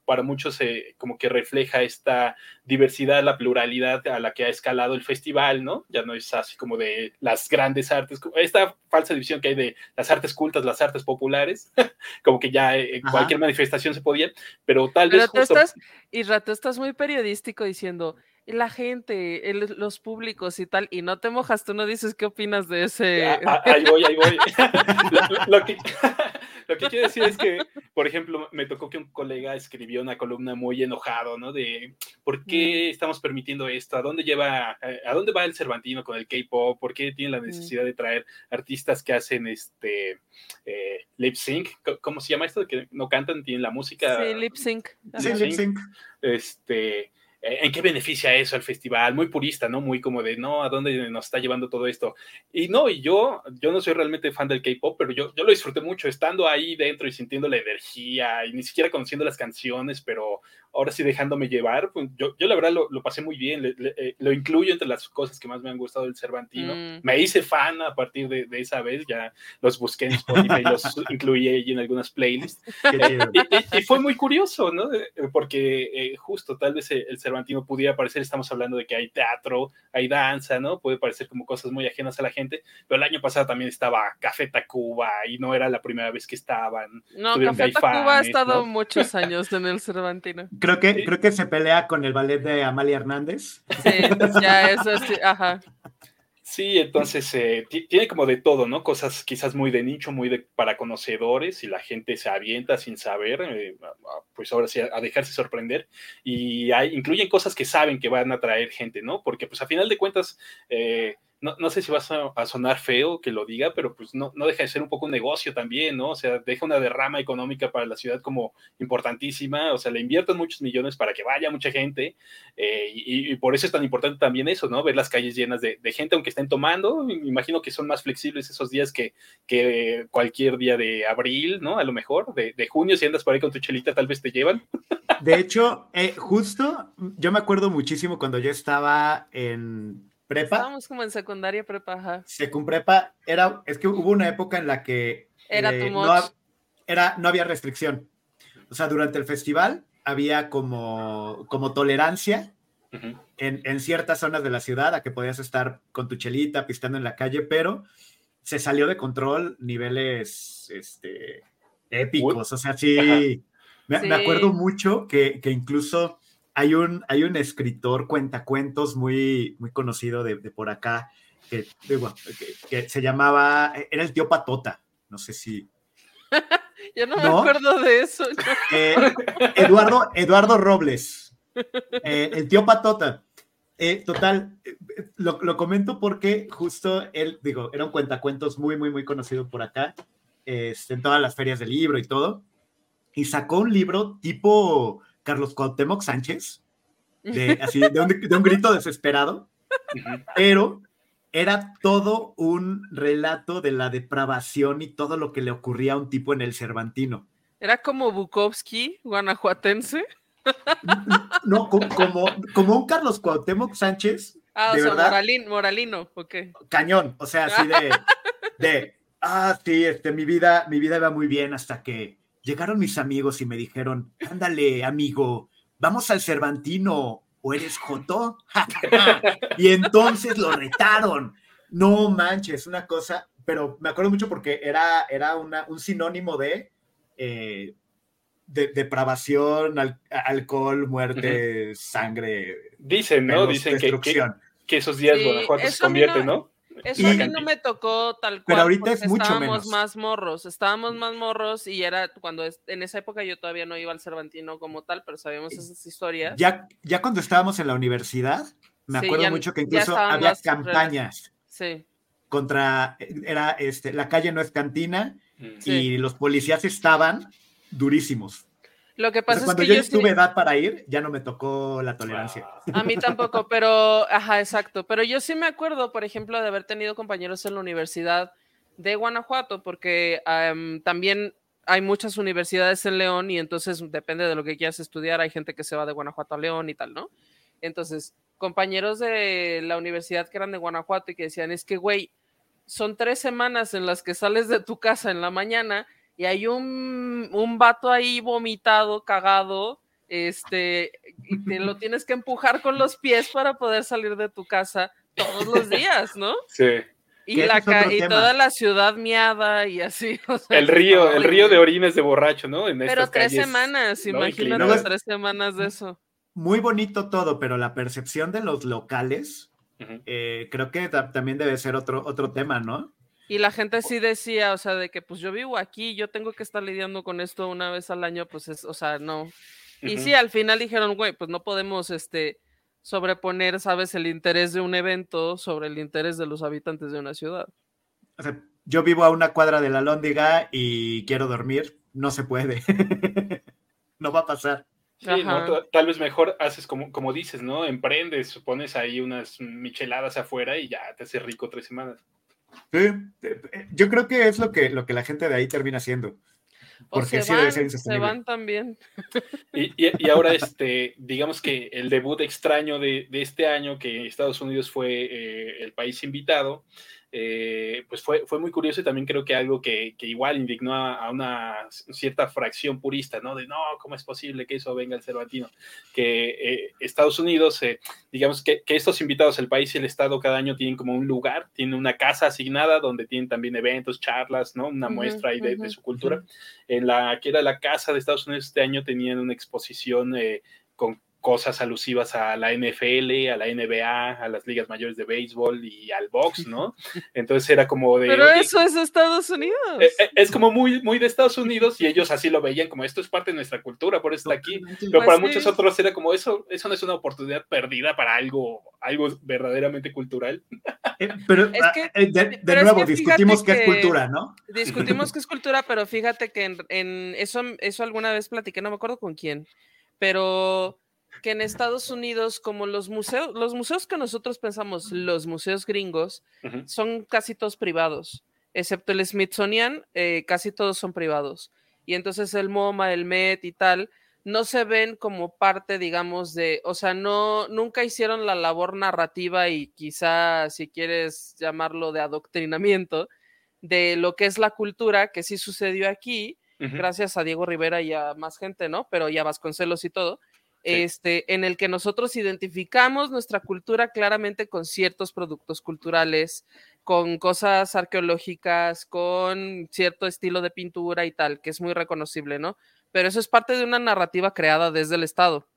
Para muchos eh, como que refleja esta diversidad, la pluralidad a la que ha escalado el festival, ¿no? Ya no es así como de las grandes artes, esta falsa división que hay de las artes cultas, las artes populares, <laughs> como que ya en cualquier manifestación se podía, pero tal vez... Tú estás, y rato estás muy periodístico diciendo, la gente, los públicos y tal, y no te mojas, tú no dices qué opinas de ese. ahí voy, ahí voy. <laughs> lo, que, <laughs> lo que quiero decir es que, por ejemplo, me tocó que un colega escribió una columna muy enojado, ¿no? De por qué mm. estamos permitiendo esto, a dónde lleva, a dónde va el Cervantino con el K-pop, por qué tiene la mm. necesidad de traer artistas que hacen este eh, lip sync, ¿cómo se llama esto? Que no cantan, tienen la música. Sí, lip sync. Sí, lip sync. Este ¿En qué beneficia eso al festival? Muy purista, ¿no? Muy como de, no, ¿a dónde nos está llevando todo esto? Y no, y yo, yo no soy realmente fan del K-pop, pero yo, yo lo disfruté mucho estando ahí dentro y sintiendo la energía y ni siquiera conociendo las canciones, pero ahora sí dejándome llevar, pues yo, yo la verdad lo, lo pasé muy bien, eh, lo incluyo entre las cosas que más me han gustado del Cervantino. Mm. Me hice fan a partir de, de, esa vez, ya los busqué en Spotify y los <laughs> incluí ahí en algunas playlists. y, y, fue muy curioso, ¿no? Porque eh, justo tal vez el Cervantino pudiera parecer, estamos hablando de que hay teatro, hay danza, ¿no? Puede parecer como cosas muy ajenas a la gente, pero el año pasado también estaba Café Tacuba y no era la primera vez que estaban. No, Café Tacuba ha estado <laughs> muchos años en el Cervantino. <laughs> Creo que, creo que se pelea con el ballet de Amalia Hernández. Sí, ya eso sí, ajá. Sí, entonces eh, tiene como de todo, ¿no? Cosas quizás muy de nicho, muy de, para conocedores y la gente se avienta sin saber, eh, pues ahora sí, a, dejarse sorprender. Y hay, incluyen cosas que saben que van a traer gente, ¿no? Porque pues a final de cuentas, eh, no, no, sé si vas a, sonar feo que lo diga, pero pues no, no deja de ser un poco un negocio también, ¿no? O sea, deja una derrama económica para la ciudad como importantísima, o sea, le invierten muchos millones para que vaya mucha gente, eh, y, por eso es tan importante también eso, ¿no? Ver las calles llenas de, gente, aunque estén tomando, me imagino que son más flexibles esos días que, que cualquier día de abril, ¿no? A lo mejor, de, de, junio, si andas por ahí con tu chelita, tal vez te llevan. De hecho, eh, justo, yo me acuerdo muchísimo cuando yo estaba en prepa. Estábamos como en secundaria prepa, ajá. Secund prepa, era, es que hubo una época en la que era eh, no, era, no había restricción. O sea, durante el festival había como, como tolerancia en, en, ciertas zonas de la ciudad a que podías estar con tu chelita pistando en la calle, pero se salió de control niveles este, épicos. O sea, sí, me, me, acuerdo mucho que, que incluso hay un, hay un escritor cuentacuentos muy, muy conocido de, por acá, que, que, se llamaba, era el tío Patota, no sé si... <laughs> Yo no, me acuerdo de eso. <laughs> Eh, Eduardo, Eduardo Robles, eh, el tío Patota. Eh, total, lo, lo, comento porque justo él, digo, era un cuentacuentos muy, muy, muy conocido por acá, este, en todas las ferias del libro y todo, y sacó un libro tipo Carlos Cuauhtémoc Sánchez, de, <laughs> así, de, un, grito desesperado, pero era todo un relato de la depravación y todo lo que le ocurría a un tipo en el Cervantino. ¿Era como Bukowski, guanajuatense? No, como, como un Carlos Cuauhtémoc Sánchez. Ah, o sea, moralino, moralino, ok. Cañón, o sea, así de, de, ah, sí, este, mi vida, mi vida va muy bien hasta que llegaron mis amigos y me dijeron, ándale, amigo, vamos al Cervantino, o eres Joto. <laughs> y entonces lo retaron. No manches, una cosa, pero me acuerdo mucho porque era, era una, un sinónimo de, eh, de depravación, alcohol, muerte, sangre. Dicen, ¿no? Dicen que, que, esos días Guanajuato se convierte, ¿no? Eso a mí no me tocó tal cual. Pero ahorita es mucho estábamos más morros, estábamos más morros y era cuando en esa época yo todavía no iba al Cervantino como tal, pero sabíamos esas historias. Ya, ya cuando estábamos en la universidad, me acuerdo mucho que incluso había campañas. Sí. Contra, era este, la calle no es cantina mm. y los policías estaban durísimos. Lo que pasa cuando es que yo, tuve edad para ir, ya no me tocó la tolerancia. A mí tampoco, pero, ajá, exacto. Pero yo sí me acuerdo, por ejemplo, de haber tenido compañeros en la Universidad de Guanajuato, porque también hay muchas universidades en León y entonces depende de lo que quieras estudiar, hay gente que se va de Guanajuato a León y tal, ¿no? Entonces, compañeros de la universidad que eran de Guanajuato y que decían, es que, güey, son tres semanas en las que sales de tu casa en la mañana y hay un, un vato ahí vomitado, cagado, este, y te lo <laughs> tienes que empujar con los pies para poder salir de tu casa todos los <laughs> días, ¿no? Sí. Y, la y toda la ciudad miada y así. <laughs> el río, el río de orines de borracho, ¿no? pero tres semanas, imagínate tres semanas de eso. Muy bonito todo, pero la percepción de los locales, eh, creo que también debe ser otro, otro tema, ¿no? Y la gente sí decía, o sea, de que pues yo vivo aquí, yo tengo que estar lidiando con esto una vez al año, pues es, o sea, no. Y sí, al final dijeron, güey, pues no podemos, este, sobreponer, sabes, el interés de un evento sobre el interés de los habitantes de una ciudad. O sea, yo vivo a una cuadra de la Lóndiga y quiero dormir, no se puede. <laughs> no va a pasar. Sí, tal vez mejor haces como, como dices, ¿no? Emprendes, pones ahí unas micheladas afuera y ya te hace rico tres semanas. Sí, yo creo que es lo que, lo que la gente de ahí termina haciendo. Porque sí debe ser insostenible. Se van también. Y, y, ahora, este, digamos que el debut extraño de, de este año, que Estados Unidos fue eh, el país invitado, eh, pues fue, fue muy curioso y también creo que algo que, igual indignó a, una cierta fracción purista, ¿no? De no, ¿cómo es posible que eso venga al Cervantino? Que eh, Estados Unidos, eh, digamos que, estos invitados, el país y el Estado cada año tienen como un lugar, tienen una casa asignada donde tienen también eventos, charlas, ¿no? Una muestra ahí de, su cultura. En la que era la casa de Estados Unidos este año tenían una exposición con cosas alusivas a la NFL, a la NBA, a las ligas mayores de béisbol y al box, ¿no? <laughs> Entonces era como de... Pero eso es Estados Unidos. Eh, eh, es, como muy, muy de Estados Unidos y ellos así lo veían como esto es parte de nuestra cultura, por eso está aquí. Pero para pues muchos otros era como eso, eso no es una oportunidad perdida para algo, algo verdaderamente cultural. Eh, pero ah, de, nuevo, discutimos qué es cultura, ¿no? Discutimos <laughs> qué es cultura, pero fíjate que en, en eso, eso alguna vez platiqué, no me acuerdo con quién, pero que en Estados Unidos, como los museos, los museos que nosotros pensamos, los museos gringos, son casi todos privados, excepto el Smithsonian, eh, casi todos son privados. Y entonces el MoMA, el Met y tal, no se ven como parte, digamos, de, o sea, no, nunca hicieron la labor narrativa y quizá, si quieres llamarlo de adoctrinamiento, de lo que es la cultura, que sí sucedió aquí, gracias a Diego Rivera y a más gente, ¿no? Pero ya Vasconcelos y todo este, en el que nosotros identificamos nuestra cultura claramente con ciertos productos culturales, con cosas arqueológicas, con cierto estilo de pintura y tal, que es muy reconocible, ¿no? Pero eso es parte de una narrativa creada desde el Estado.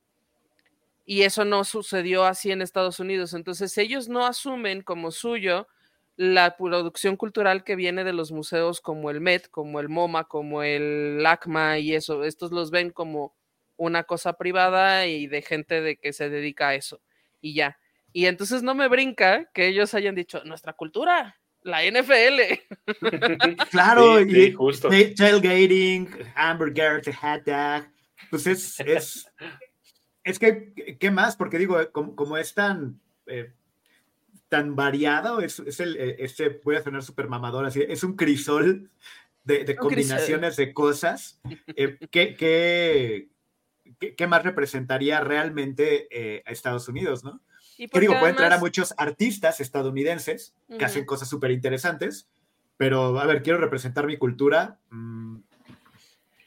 Y eso no sucedió así en Estados Unidos. Entonces ellos no asumen como suyo la producción cultural que viene de los museos como el Met, como el MoMA, como el LACMA y eso. Estos los ven como una cosa privada y de gente de que se dedica a eso y ya. Y entonces no me brinca que ellos hayan dicho nuestra cultura, la NFL. <laughs> claro, y justo. tailgating, hamburger, hot dog, pues es, es, <laughs> que, ¿qué más? Porque digo, como, es tan, eh, tan variado, es, es el, eh, este, voy a sonar súper mamador, así, es un crisol de, combinaciones de cosas <laughs> eh, que, ¿qué, más representaría realmente eh, a Estados Unidos, no? Que digo, pueden traer a muchos artistas estadounidenses que hacen cosas súper interesantes, pero a ver, quiero representar mi cultura. Mm,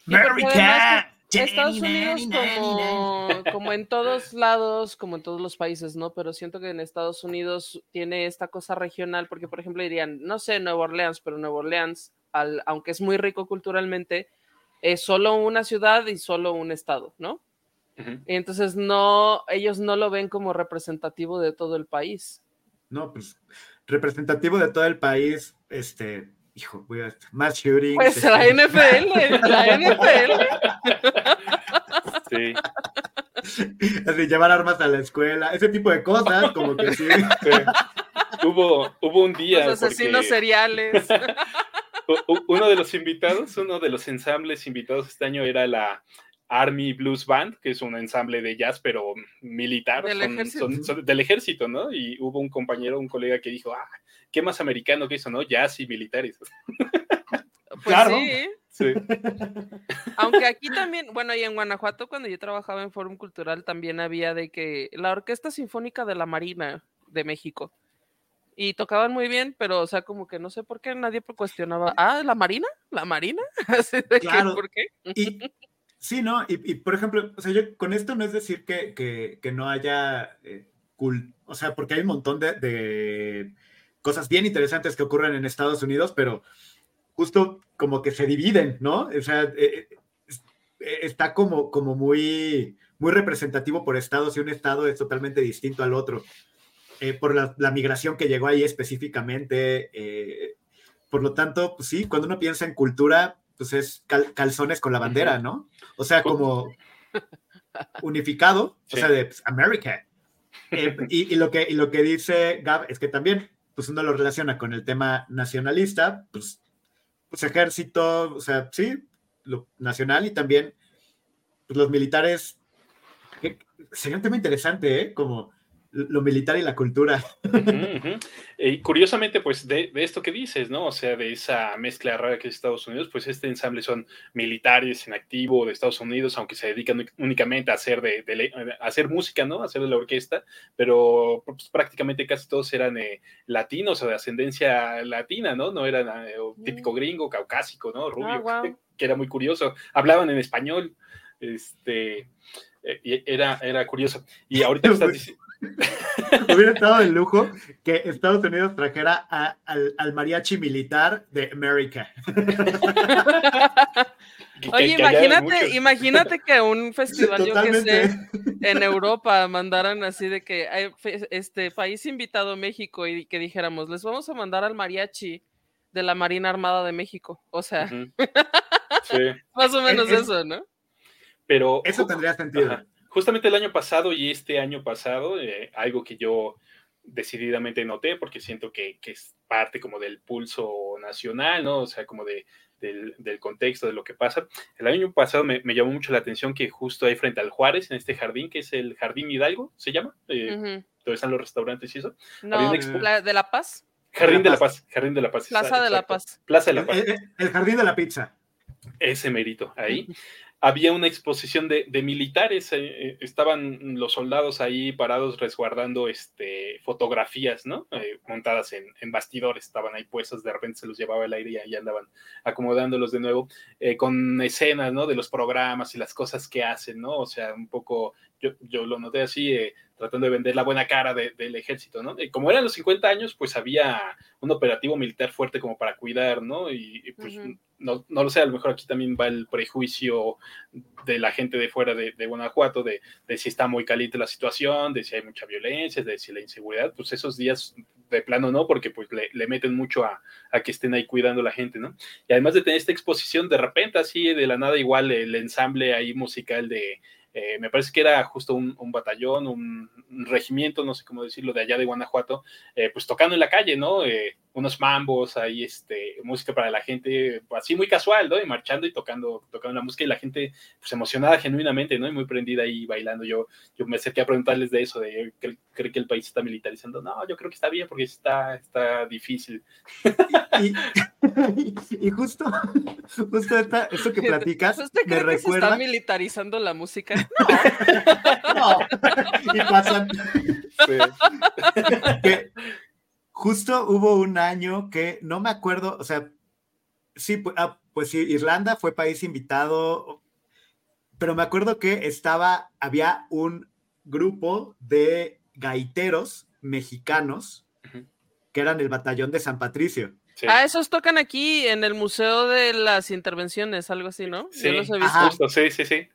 America. Estados Unidos como, como, en todos lados, como en todos los países, ¿no? Pero siento que en Estados Unidos tiene esta cosa regional, porque por ejemplo dirían, no sé, Nueva Orleans, pero Nueva Orleans, al, aunque es muy rico culturalmente, es solo una ciudad y solo un estado, ¿no? Y entonces no, ellos no lo ven como representativo de todo el país. No, pues representativo de todo el país, este, hijo, voy a más shooting. Pues este, la NFL, la <laughs> NFL. Sí. Así, llevar armas a la escuela, ese tipo de cosas, como que sí. <laughs> Hubo, hubo un día. Los asesinos seriales. <laughs> uno de los invitados, uno de los ensambles invitados este año era la Army Blues Band, que es un ensamble de jazz, pero militar, del, ejército. del ejército, ¿no? Y hubo un compañero, un colega que dijo, ah, ¿qué más americano que eso, no? Jazz y militares. <laughs> Pues claro. sí. <laughs> Aunque aquí también, bueno, y en Guanajuato, cuando yo trabajaba en Fórum Cultural, también había de que la Orquesta Sinfónica de la Marina de México y tocaban muy bien, pero o sea, como que no sé por qué nadie cuestionaba, ah, la Marina, la Marina, <laughs> claro. ¿por qué? <laughs> sí, ¿no? Y, por ejemplo, o sea, yo con esto no es decir que, que, no haya eh, o sea, porque hay un montón de, cosas bien interesantes que ocurren en Estados Unidos, pero justo como que se dividen, ¿no? O sea, eh, eh, está como, como muy, muy representativo por estados y un estado es totalmente distinto al otro. Eh, por la, migración que llegó ahí específicamente. Eh, por lo tanto, pues sí, cuando uno piensa en cultura, pues es calzones con la bandera, ¿no? O sea, como unificado, o sea, de pues, America. Eh, y, lo que, y lo que dice Gab es que también, pues uno lo relaciona con el tema nacionalista, pues, pues ejército, o sea, sí, lo nacional y también pues, los militares. sería un tema interesante, ¿eh? Como lo militar y la cultura. <laughs> Y curiosamente, pues de, esto que dices, ¿no? O sea, de esa mezcla rara que es Estados Unidos, pues este ensamble son militares en activo de Estados Unidos, aunque se dedican únicamente a hacer, de, hacer música, ¿no? A hacer de la orquesta, pero pues, prácticamente casi todos eran eh, latinos o de ascendencia latina, ¿no? No eran eh, típico gringo, caucásico, ¿no? Rubio, ah, <laughs> que era muy curioso. Hablaban en español, este, eh, era, era curioso. Y ahorita <laughs> estás diciendo <laughs> Hubiera estado de lujo que Estados Unidos trajera al, mariachi militar de América. <laughs> Oye, imagínate, imagínate que un <laughs> festival, yo que sé, en Europa mandaran así de que este país invitado México y que dijéramos, les vamos a mandar al mariachi de la Marina Armada de México. O sea, más o menos eso, ¿no? Pero eso tendría sentido justamente el año pasado y este año pasado, eh, algo que yo decididamente noté, porque siento que, es parte como del pulso nacional, ¿no? O sea, como de, del, contexto de lo que pasa. El año pasado me, llamó mucho la atención que justo ahí frente al Juárez, en este jardín, que es el Jardín Hidalgo, ¿se llama? Eh, Donde están los restaurantes y eso. No, ¿de La Paz? Jardín de la Paz, Jardín de la Paz. Plaza de la Paz. Plaza de la Paz. el Jardín de la Pizza. Ese mérito ahí <laughs> había una exposición de, militares, eh, eh, estaban los soldados ahí parados resguardando este, fotografías, ¿no? Eh, montadas en, bastidores, estaban ahí puestos, de repente se los llevaba el aire y ahí andaban acomodándolos de nuevo, con escenas, ¿no? De los programas y las cosas que hacen, ¿no? O sea, un poco, yo, yo lo noté así, tratando de vender la buena cara del ejército, ¿no? Y como eran los 50 años, pues había un operativo militar fuerte como para cuidar, ¿no? Y, pues no, no, lo sé, a lo mejor aquí también va el prejuicio de la gente de fuera de, Guanajuato, de, si está muy caliente la situación, de si hay mucha violencia, de si la inseguridad, pues esos días de plano no, porque pues le, meten mucho a, que estén ahí cuidando la gente, ¿no? Y además de tener esta exposición, de repente así de la nada igual el ensamble ahí musical de eh, me parece que era justo un, batallón, un, regimiento, no sé cómo decirlo, de allá de Guanajuato, eh, pues tocando en la calle, ¿no? Eh, unos mambos, ahí este, música para la gente, así muy casual, ¿no? Y marchando y tocando, tocando la música y la gente pues emocionada genuinamente, ¿no? Y muy prendida ahí bailando. Yo, yo me acerqué a preguntarles de eso, de ¿cree que el país está militarizando? No, yo creo que está bien porque está, está difícil. Y, justo, justo esta, esto que platicas me recuerda... Que se está militarizando la música? <laughs> No. Y pasan... Que, justo hubo un año que no me acuerdo, o sea, sí, ah, pues sí, Irlanda fue país invitado, pero me acuerdo que estaba, había un grupo de gaiteros mexicanos que eran el batallón de San Patricio. Ah, esos tocan aquí en el Museo de las Intervenciones, algo así, ¿no? Sí, los he visto. Justo, sí, sí, sí.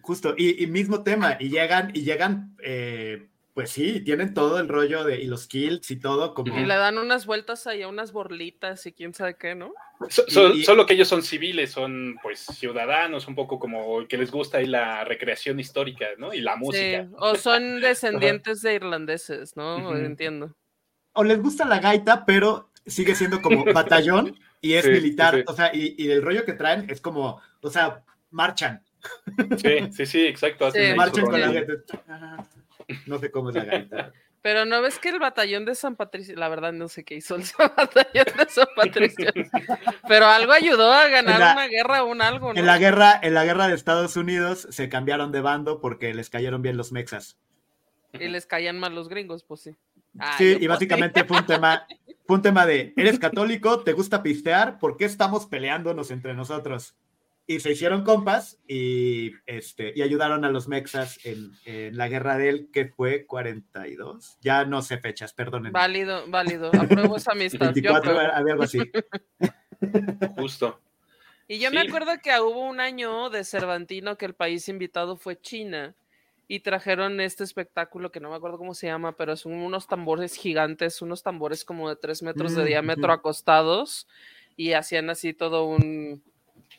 Justo, y, mismo tema, y llegan, y llegan eh, pues sí, tienen todo el rollo de y los kills y todo como. Y le dan unas vueltas ahí a unas borlitas y quién sabe qué, ¿no? Solo que ellos son civiles, son pues ciudadanos, un poco como que les gusta ahí la recreación histórica, ¿no? Y la música. Sí. O son <laughs> descendientes de irlandeses, ¿no? Entiendo. O les gusta la gaita, pero sigue siendo como <laughs> batallón y es militar. O sea, y, el rollo que traen es como, o sea, marchan. Sí, sí, sí, exacto. Marchan con la gaita. No sé cómo es la gaita. <laughs> Pero no ves que el batallón de San Patricio, la verdad no sé qué hizo el <laughs> batallón de San Patricio, pero algo ayudó a ganar una guerra o un algo, ¿no? En la guerra, en la guerra de Estados Unidos se cambiaron de bando porque les cayeron bien los mexas. Y les caían mal los gringos, pues sí. sí, y básicamente fue un tema, fue un tema de, ¿eres católico? ¿Te gusta pistear? ¿Por qué estamos peleándonos entre nosotros? Y se hicieron compas y, este, y ayudaron a los mexas en, la guerra de él, que fue 42. Ya no sé fechas, perdonen. Válido, válido. Apruebo esa amistad. 24, algo así. Justo. Y yo me acuerdo que hubo un año de Cervantino que el país invitado fue China y trajeron este espectáculo que no me acuerdo cómo se llama, pero son unos tambores gigantes, unos tambores como de tres metros de mm, diámetro acostados y hacían así todo un,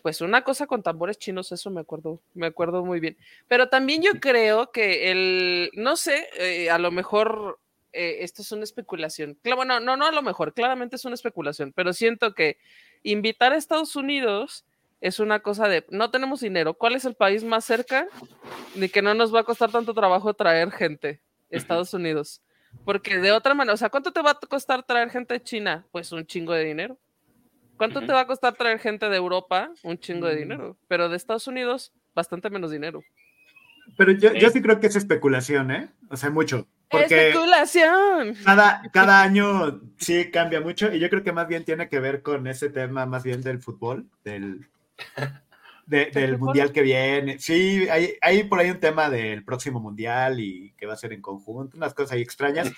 pues una cosa con tambores chinos, eso me acuerdo, me acuerdo muy bien. Pero también yo creo que el, no sé, eh, a lo mejor eh, esto es una especulación. Claro, no, no, a lo mejor, claramente es una especulación, pero siento que invitar a Estados Unidos es una cosa de, no tenemos dinero, ¿cuál es el país más cerca? Ni que no nos va a costar tanto trabajo traer gente. Estados Unidos. Porque de otra manera, o sea, ¿cuánto te va a costar traer gente de China? Pues un chingo de dinero. ¿Cuánto te va a costar traer gente de Europa? Un chingo de mm. dinero. Pero de Estados Unidos, bastante menos dinero. Pero yo, yo sí creo que es especulación, ¿eh? O sea, mucho. Porque especulación. Cada, cada año sí cambia mucho y yo creo que más bien tiene que ver con ese tema más bien del fútbol, del, del mundial que viene. Sí, hay, hay, por ahí un tema del próximo mundial y que va a ser en conjunto, unas cosas ahí extrañas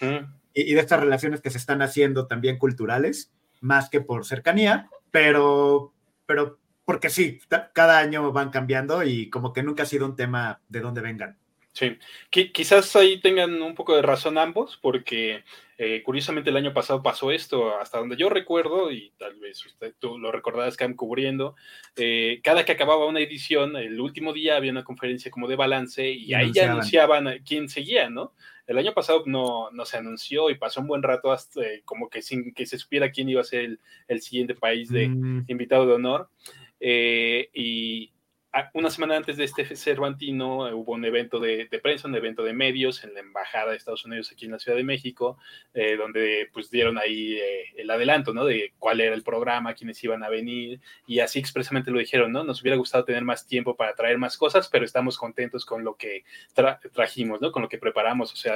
y, de estas relaciones que se están haciendo también culturales, más que por cercanía, pero, pero porque sí, cada año van cambiando y como que nunca ha sido un tema de dónde vengan. Sí, quizás ahí tengan un poco de razón ambos, porque eh, curiosamente el año pasado pasó esto, hasta donde yo recuerdo, y tal vez usted tú lo recordarás que cubriendo, eh, cada que acababa una edición, el último día había una conferencia como de balance y, ahí ya anunciaban quién seguía, ¿no? El año pasado no, no se anunció y pasó un buen rato hasta eh, como que sin que se supiera quién iba a ser el, siguiente país de mm. invitado de honor. y una semana antes de este Cervantino eh, hubo un evento de, prensa, un evento de medios en la Embajada de Estados Unidos aquí en la Ciudad de México, eh, donde pues dieron ahí eh, el adelanto, ¿no? De cuál era el programa, quiénes iban a venir, y así expresamente lo dijeron, ¿no? Nos hubiera gustado tener más tiempo para traer más cosas, pero estamos contentos con lo que trajimos, ¿no? Con lo que preparamos, o sea,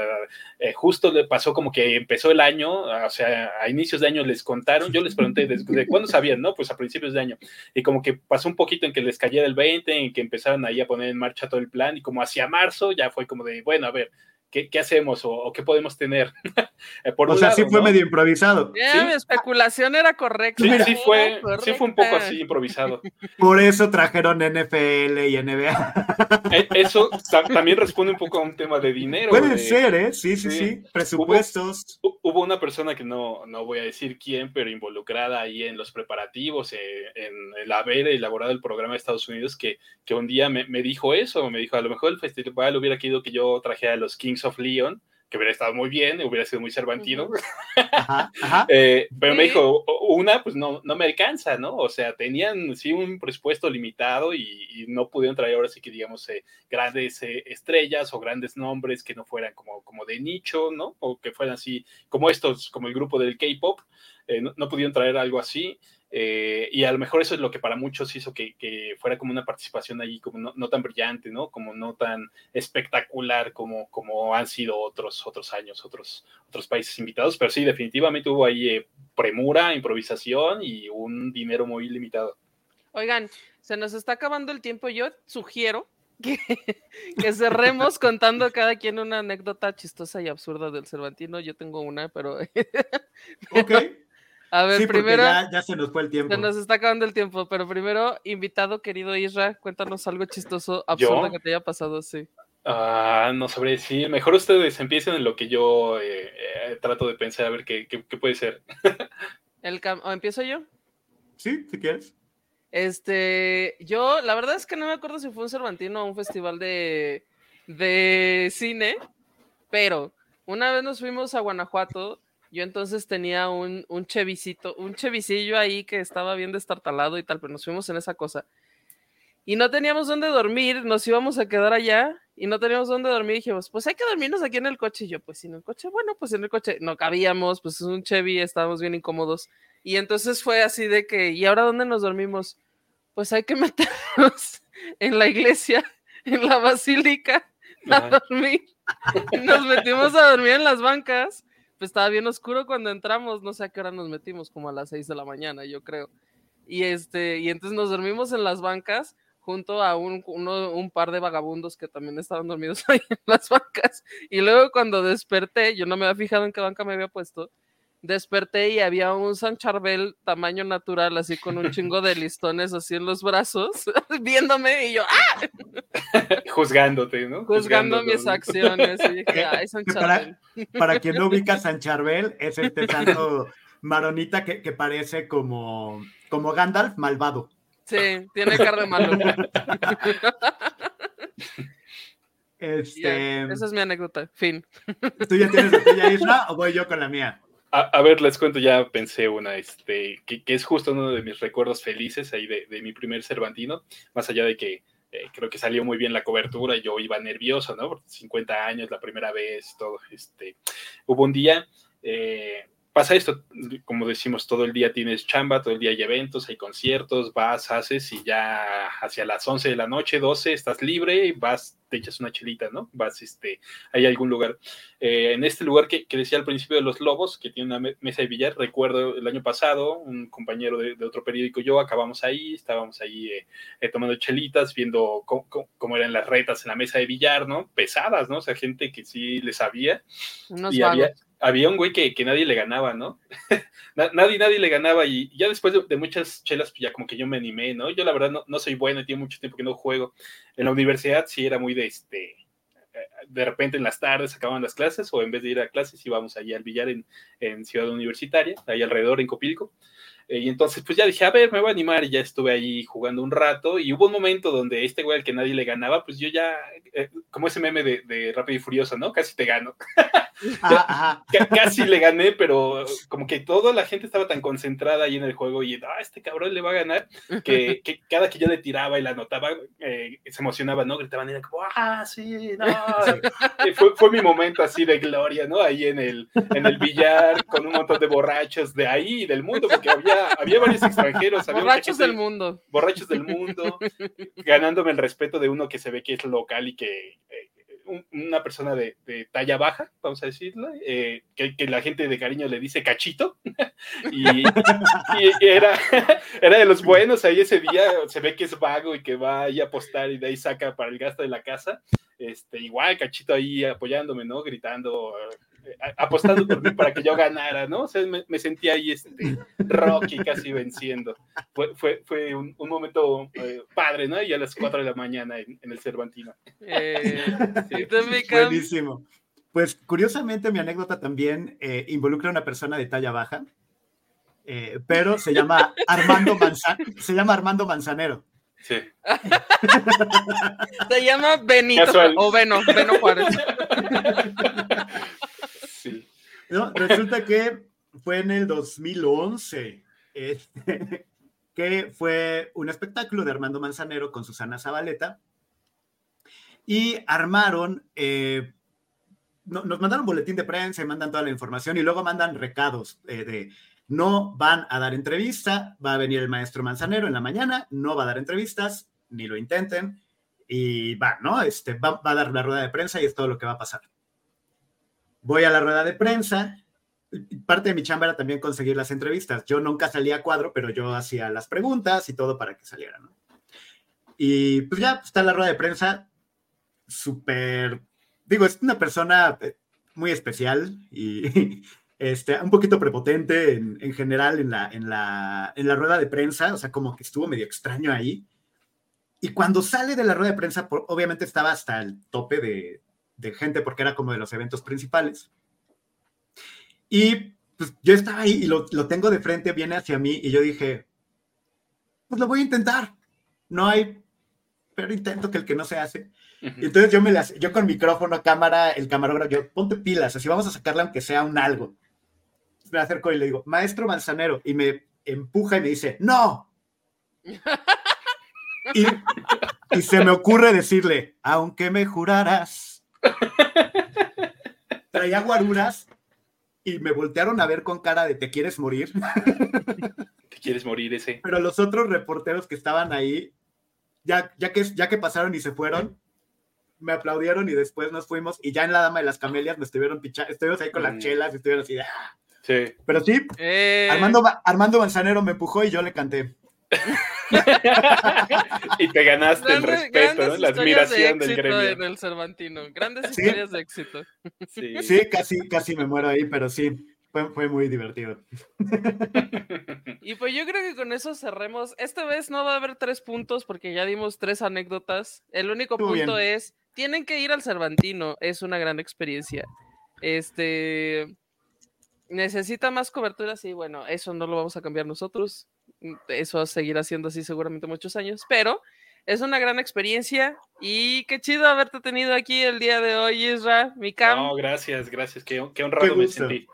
justo le pasó como que empezó el año, o sea, a inicios de año les contaron, yo les pregunté, ¿de, cuándo sabían, no? Pues a principios de año, y como que pasó un poquito en que les cayera el 20, en que empezaron ahí a poner en marcha todo el plan y como hacia marzo ya fue como de, bueno, a ver, ¿qué, hacemos o, qué podemos tener? <laughs> Eh, por o sea, sí fue medio improvisado. ¿Sí? Mi especulación era correcta. Sí, sí, fue, sí fue un poco así improvisado. Por eso trajeron NFL y NBA. <laughs> Eh, eso también responde un poco a un tema de dinero. Puede ser, ¿eh? Sí, sí, sí. Presupuestos. Hubo, una persona que no, no voy a decir quién, pero involucrada ahí en los preparativos, eh, en el haber elaborado el programa de Estados Unidos, que, que un día me, me dijo eso, me dijo, a lo mejor el festival hubiera querido que yo trajera a los Kings of Leon, que hubiera estado muy bien, hubiera sido muy cervantino. <laughs> Eh, pero me dijo, una, pues no, no me alcanza, ¿no? O sea, tenían sí un presupuesto limitado y, no pudieron traer ahora sí que digamos eh, grandes eh, estrellas o grandes nombres que no fueran como, como de nicho, ¿no? O que fueran así, como estos, como el grupo del K-Pop, no, no, pudieron traer algo así. Eh, y a lo mejor eso es lo que para muchos hizo que, fuera como una participación allí como no, tan brillante, ¿no? Como no tan espectacular como, como han sido otros, otros años, otros, otros países invitados. Pero sí, definitivamente hubo ahí eh, premura, improvisación y un dinero muy limitado. Oigan, se nos está acabando el tiempo. Yo sugiero que, <laughs> que cerremos contando cada quien una anécdota chistosa y absurda del Cervantino. Yo tengo una, pero... ok. A ver, primero. Ya, se nos fue el tiempo. Se nos está acabando el tiempo, pero primero, invitado querido Isra, cuéntanos algo chistoso, absurdo que te haya pasado, sí. Ah, no sabré decir. Mejor ustedes empiecen en lo que yo eh, eh, trato de pensar a ver qué, puede ser. <laughs> el ¿O empiezo yo? Sí, si quieres. Este, yo, la verdad es que no me acuerdo si fue un Cervantino o un festival de, de cine, pero una vez nos fuimos a Guanajuato yo entonces tenía un, un chevicito, un chevicillo ahí que estaba bien destartalado y tal, pero nos fuimos en esa cosa. Y no teníamos dónde dormir, nos íbamos a quedar allá y no teníamos dónde dormir. Dijimos, pues hay que dormirnos aquí en el coche. Y yo, pues en el coche, bueno, pues en el coche no cabíamos, pues es un Chevy, estábamos bien incómodos. Y entonces fue así de que, ¿y ahora dónde nos dormimos? Pues hay que <laughs> meternos en la iglesia, en la basílica, a dormir. Nos metimos a dormir en las bancas pues estaba bien oscuro cuando entramos, no sé a qué hora nos metimos, como a las 6 de la mañana, yo creo. Y, este, y entonces nos dormimos en las bancas junto a un, un par de vagabundos que también estaban dormidos <laughs> ahí en las bancas. Y luego cuando desperté, yo no me había fijado en qué banca me había puesto, desperté y había un San Charbel tamaño natural, así con un chingo de listones así en los brazos, <laughs> viéndome y yo, ¡ah! <laughs> Juzgándote, ¿no? Juzgando mis acciones. Y dije, <laughs> Ay, San Charbel. Para, quien no ubica San Charbel, es este santo maronita que, que, parece como, como Gandalf malvado. Sí, tiene cara de malo. Este... esa es mi anécdota, fin. ¿Tú ya tienes la tuya, Isla, o voy yo con la mía? A, ver, les cuento, ya pensé una, este, que, es justo uno de mis recuerdos felices ahí de, mi primer Cervantino, más allá de que eh, creo que salió muy bien la cobertura, yo iba nervioso, ¿no? Porque 50 años, la primera vez, todo, este, hubo un día, eh, pasa esto, como decimos, todo el día tienes chamba, todo el día hay eventos, hay conciertos, vas, haces y ya hacia las 11 de la noche, 12, estás libre vas, te echas una chelita, ¿no? Vas, este, hay algún lugar. Eh, en este lugar que, que, decía al principio de Los Lobos, que tiene una mesa de billar, recuerdo el año pasado, un compañero de, de otro periódico y yo acabamos ahí, estábamos ahí eh, eh, tomando chelitas, viendo cómo, cómo, eran las retas en la mesa de billar, ¿no? Pesadas, ¿no? O sea, gente que sí le sabía. Unos y había, había un güey que, que, nadie le ganaba, ¿no? <laughs> nadie, nadie le ganaba y ya después de, de, muchas chelas, pues ya como que yo me animé, ¿no? Yo la verdad no, no soy bueno, tiene mucho tiempo que no juego. En la universidad sí era muy de este, de repente en las tardes acababan las clases o en vez de ir a clases íbamos allí al billar en, en Ciudad Universitaria, ahí alrededor en Copilco. Eh, y entonces, pues ya dije, a ver, me voy a animar. Y ya estuve ahí jugando un rato. Y hubo un momento donde este güey al que nadie le ganaba, pues yo ya, eh, como ese meme de, de, Rápido y Furioso, ¿no? Casi te gano. <laughs> <laughs> Ah, casi le gané, pero como que toda la gente estaba tan concentrada ahí en el juego y, ah, este cabrón le va a ganar, que, <laughs> que cada que yo le tiraba y la anotaba, eh, se emocionaba, ¿no? Gritaban y era como, ah, sí, no. <laughs> fue, fue, mi momento así de gloria, ¿no? Ahí en el, en el billar, con un montón de borrachos de ahí del mundo, porque había, había varios extranjeros. Había borrachos del mundo. Borrachos del mundo, ganándome el respeto de uno que se ve que es local y que eh, una persona de, de, talla baja, vamos a decirlo, eh, que, la gente de cariño le dice cachito, <laughs> y, era, <laughs> era de los buenos ahí ese día, se ve que es vago y que va ahí a apostar y de ahí saca para el gasto de la casa, este, igual cachito ahí apoyándome, ¿no? Gritando, apostando por mí para que yo ganara, ¿no? O sea, me, me sentía ahí este, Rocky casi venciendo. Fue, fue, fue un, un momento eh, padre, ¿no? Y a las 4 de la mañana en, en el Cervantino. Eh, sí. Buenísimo. Pues curiosamente mi anécdota también eh, involucra a una persona de talla baja, eh, pero se llama Armando Manzan se llama Armando Manzanero. Sí. se llama Benito Casual. o Beno, Beno Juárez. <laughs> Sí. No, resulta que fue en el 2011 este, que fue un espectáculo de Armando Manzanero con Susana Zabaleta y armaron, eh, no, nos mandaron boletín de prensa y mandan toda la información y luego mandan recados eh, de no van a dar entrevista, va a venir el maestro Manzanero en la mañana, no va a dar entrevistas, ni lo intenten, y va, ¿no? Este, va, va a dar la rueda de prensa y es todo lo que va a pasar. Voy a la rueda de prensa, parte de mi chamba era también conseguir las entrevistas. Yo nunca salía a cuadro, pero yo hacía las preguntas y todo para que salieran. Y pues ya está la rueda de prensa, súper, digo, es una persona eh, muy especial y <laughs> este, un poquito prepotente en, en general en la, en, la, en la rueda de prensa, o sea, como que estuvo medio extraño ahí. Y cuando sale de la rueda de prensa, obviamente estaba hasta el tope de, de gente porque era como de los eventos principales. Y pues yo estaba ahí y lo, lo, tengo de frente, viene hacia mí y yo dije, pues lo voy a intentar. No hay peor intento que el que no se hace. Uh -huh. Entonces yo me las, yo con micrófono, cámara, el camarógrafo, yo, ponte pilas, así vamos a sacarle aunque sea un algo. Me acerco y le digo, maestro manzanero, y me empuja y me dice, no. <laughs> y, y se me ocurre decirle, aunque me juraras. <laughs> Traía guaruras y me voltearon a ver con cara de ¿te quieres morir? <laughs> ¿Te quieres morir ese? Pero los otros reporteros que estaban ahí, ya, ya, que, ya que pasaron y se fueron, me aplaudieron y después nos fuimos y ya en la Dama de las Camelias me estuvieron pichando, estuvimos ahí con las chelas y estuvieron así de... ¡ah! Sí. Pero sí, Eh, Armando, Armando Manzanero me empujó y yo le canté. <laughs> <laughs> y te ganaste el respeto, la de admiración del gremio. En el Cervantino. Grandes Sí. historias de éxito. Sí. <laughs> Sí, casi, casi me muero ahí, pero sí, fue, fue muy divertido. <laughs> Y pues yo creo que con eso cerremos. Esta vez no va a haber tres puntos porque ya dimos tres anécdotas. El único Estuvo punto bien. es, tienen que ir al Cervantino, es una gran experiencia. Este, necesita más cobertura, sí, bueno, eso no lo vamos a cambiar nosotros. Mm, Eso va a seguir haciendo así seguramente muchos años, pero es una gran experiencia y qué chido haberte tenido aquí el día de hoy, Isra, mi cam. No, gracias, gracias. Qué, qué honrado me sentí.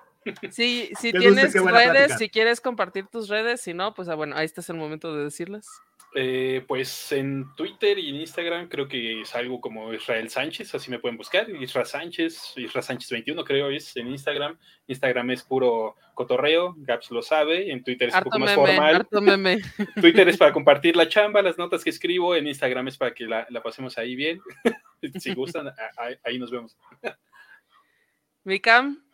Sí, si tienes redes, plática. si quieres compartir tus redes, si no, pues ah, bueno, ahí está es el momento de decirlas. Eh, pues en Twitter y en Instagram creo que es algo como Israel Sánchez, así me pueden buscar. Israel Sánchez, Israel Sánchez 21 creo es en Instagram. Instagram es puro cotorreo, Gaps lo sabe. En Twitter es un poco más formal. <laughs> Twitter es para compartir la chamba, las notas que escribo. En Instagram es para que la, pasemos ahí bien. <laughs> si gustan, ahí, nos vemos. Cam.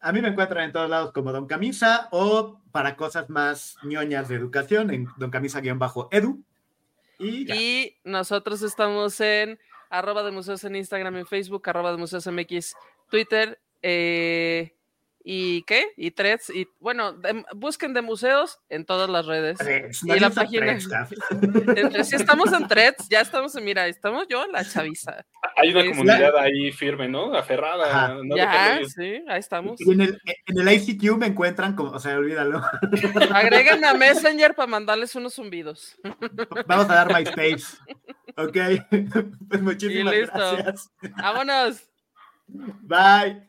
A mí me encuentran en todos lados como Don Camisa o para cosas más ñoñas de educación en Don Camisa-edu. Y, y, nosotros estamos en arroba de museos en Instagram, en Facebook, arroba de museos MX, Twitter, eh, ¿Y qué? Y threads. Y bueno, busquen de museos en todas las redes. y la página. si <laughs> estamos en threads, ya estamos en, mira, estamos yo, la chaviza. Hay una comunidad ahí firme, ¿no? Aferrada. ya, sí, ahí estamos. Y en el, en el ICQ me encuentran como, o sea, olvídalo. <laughs> Agréguenme a Messenger para mandarles unos zumbidos. Vamos a dar MySpace. Ok. Pues muchísimas gracias. Vámonos. Bye.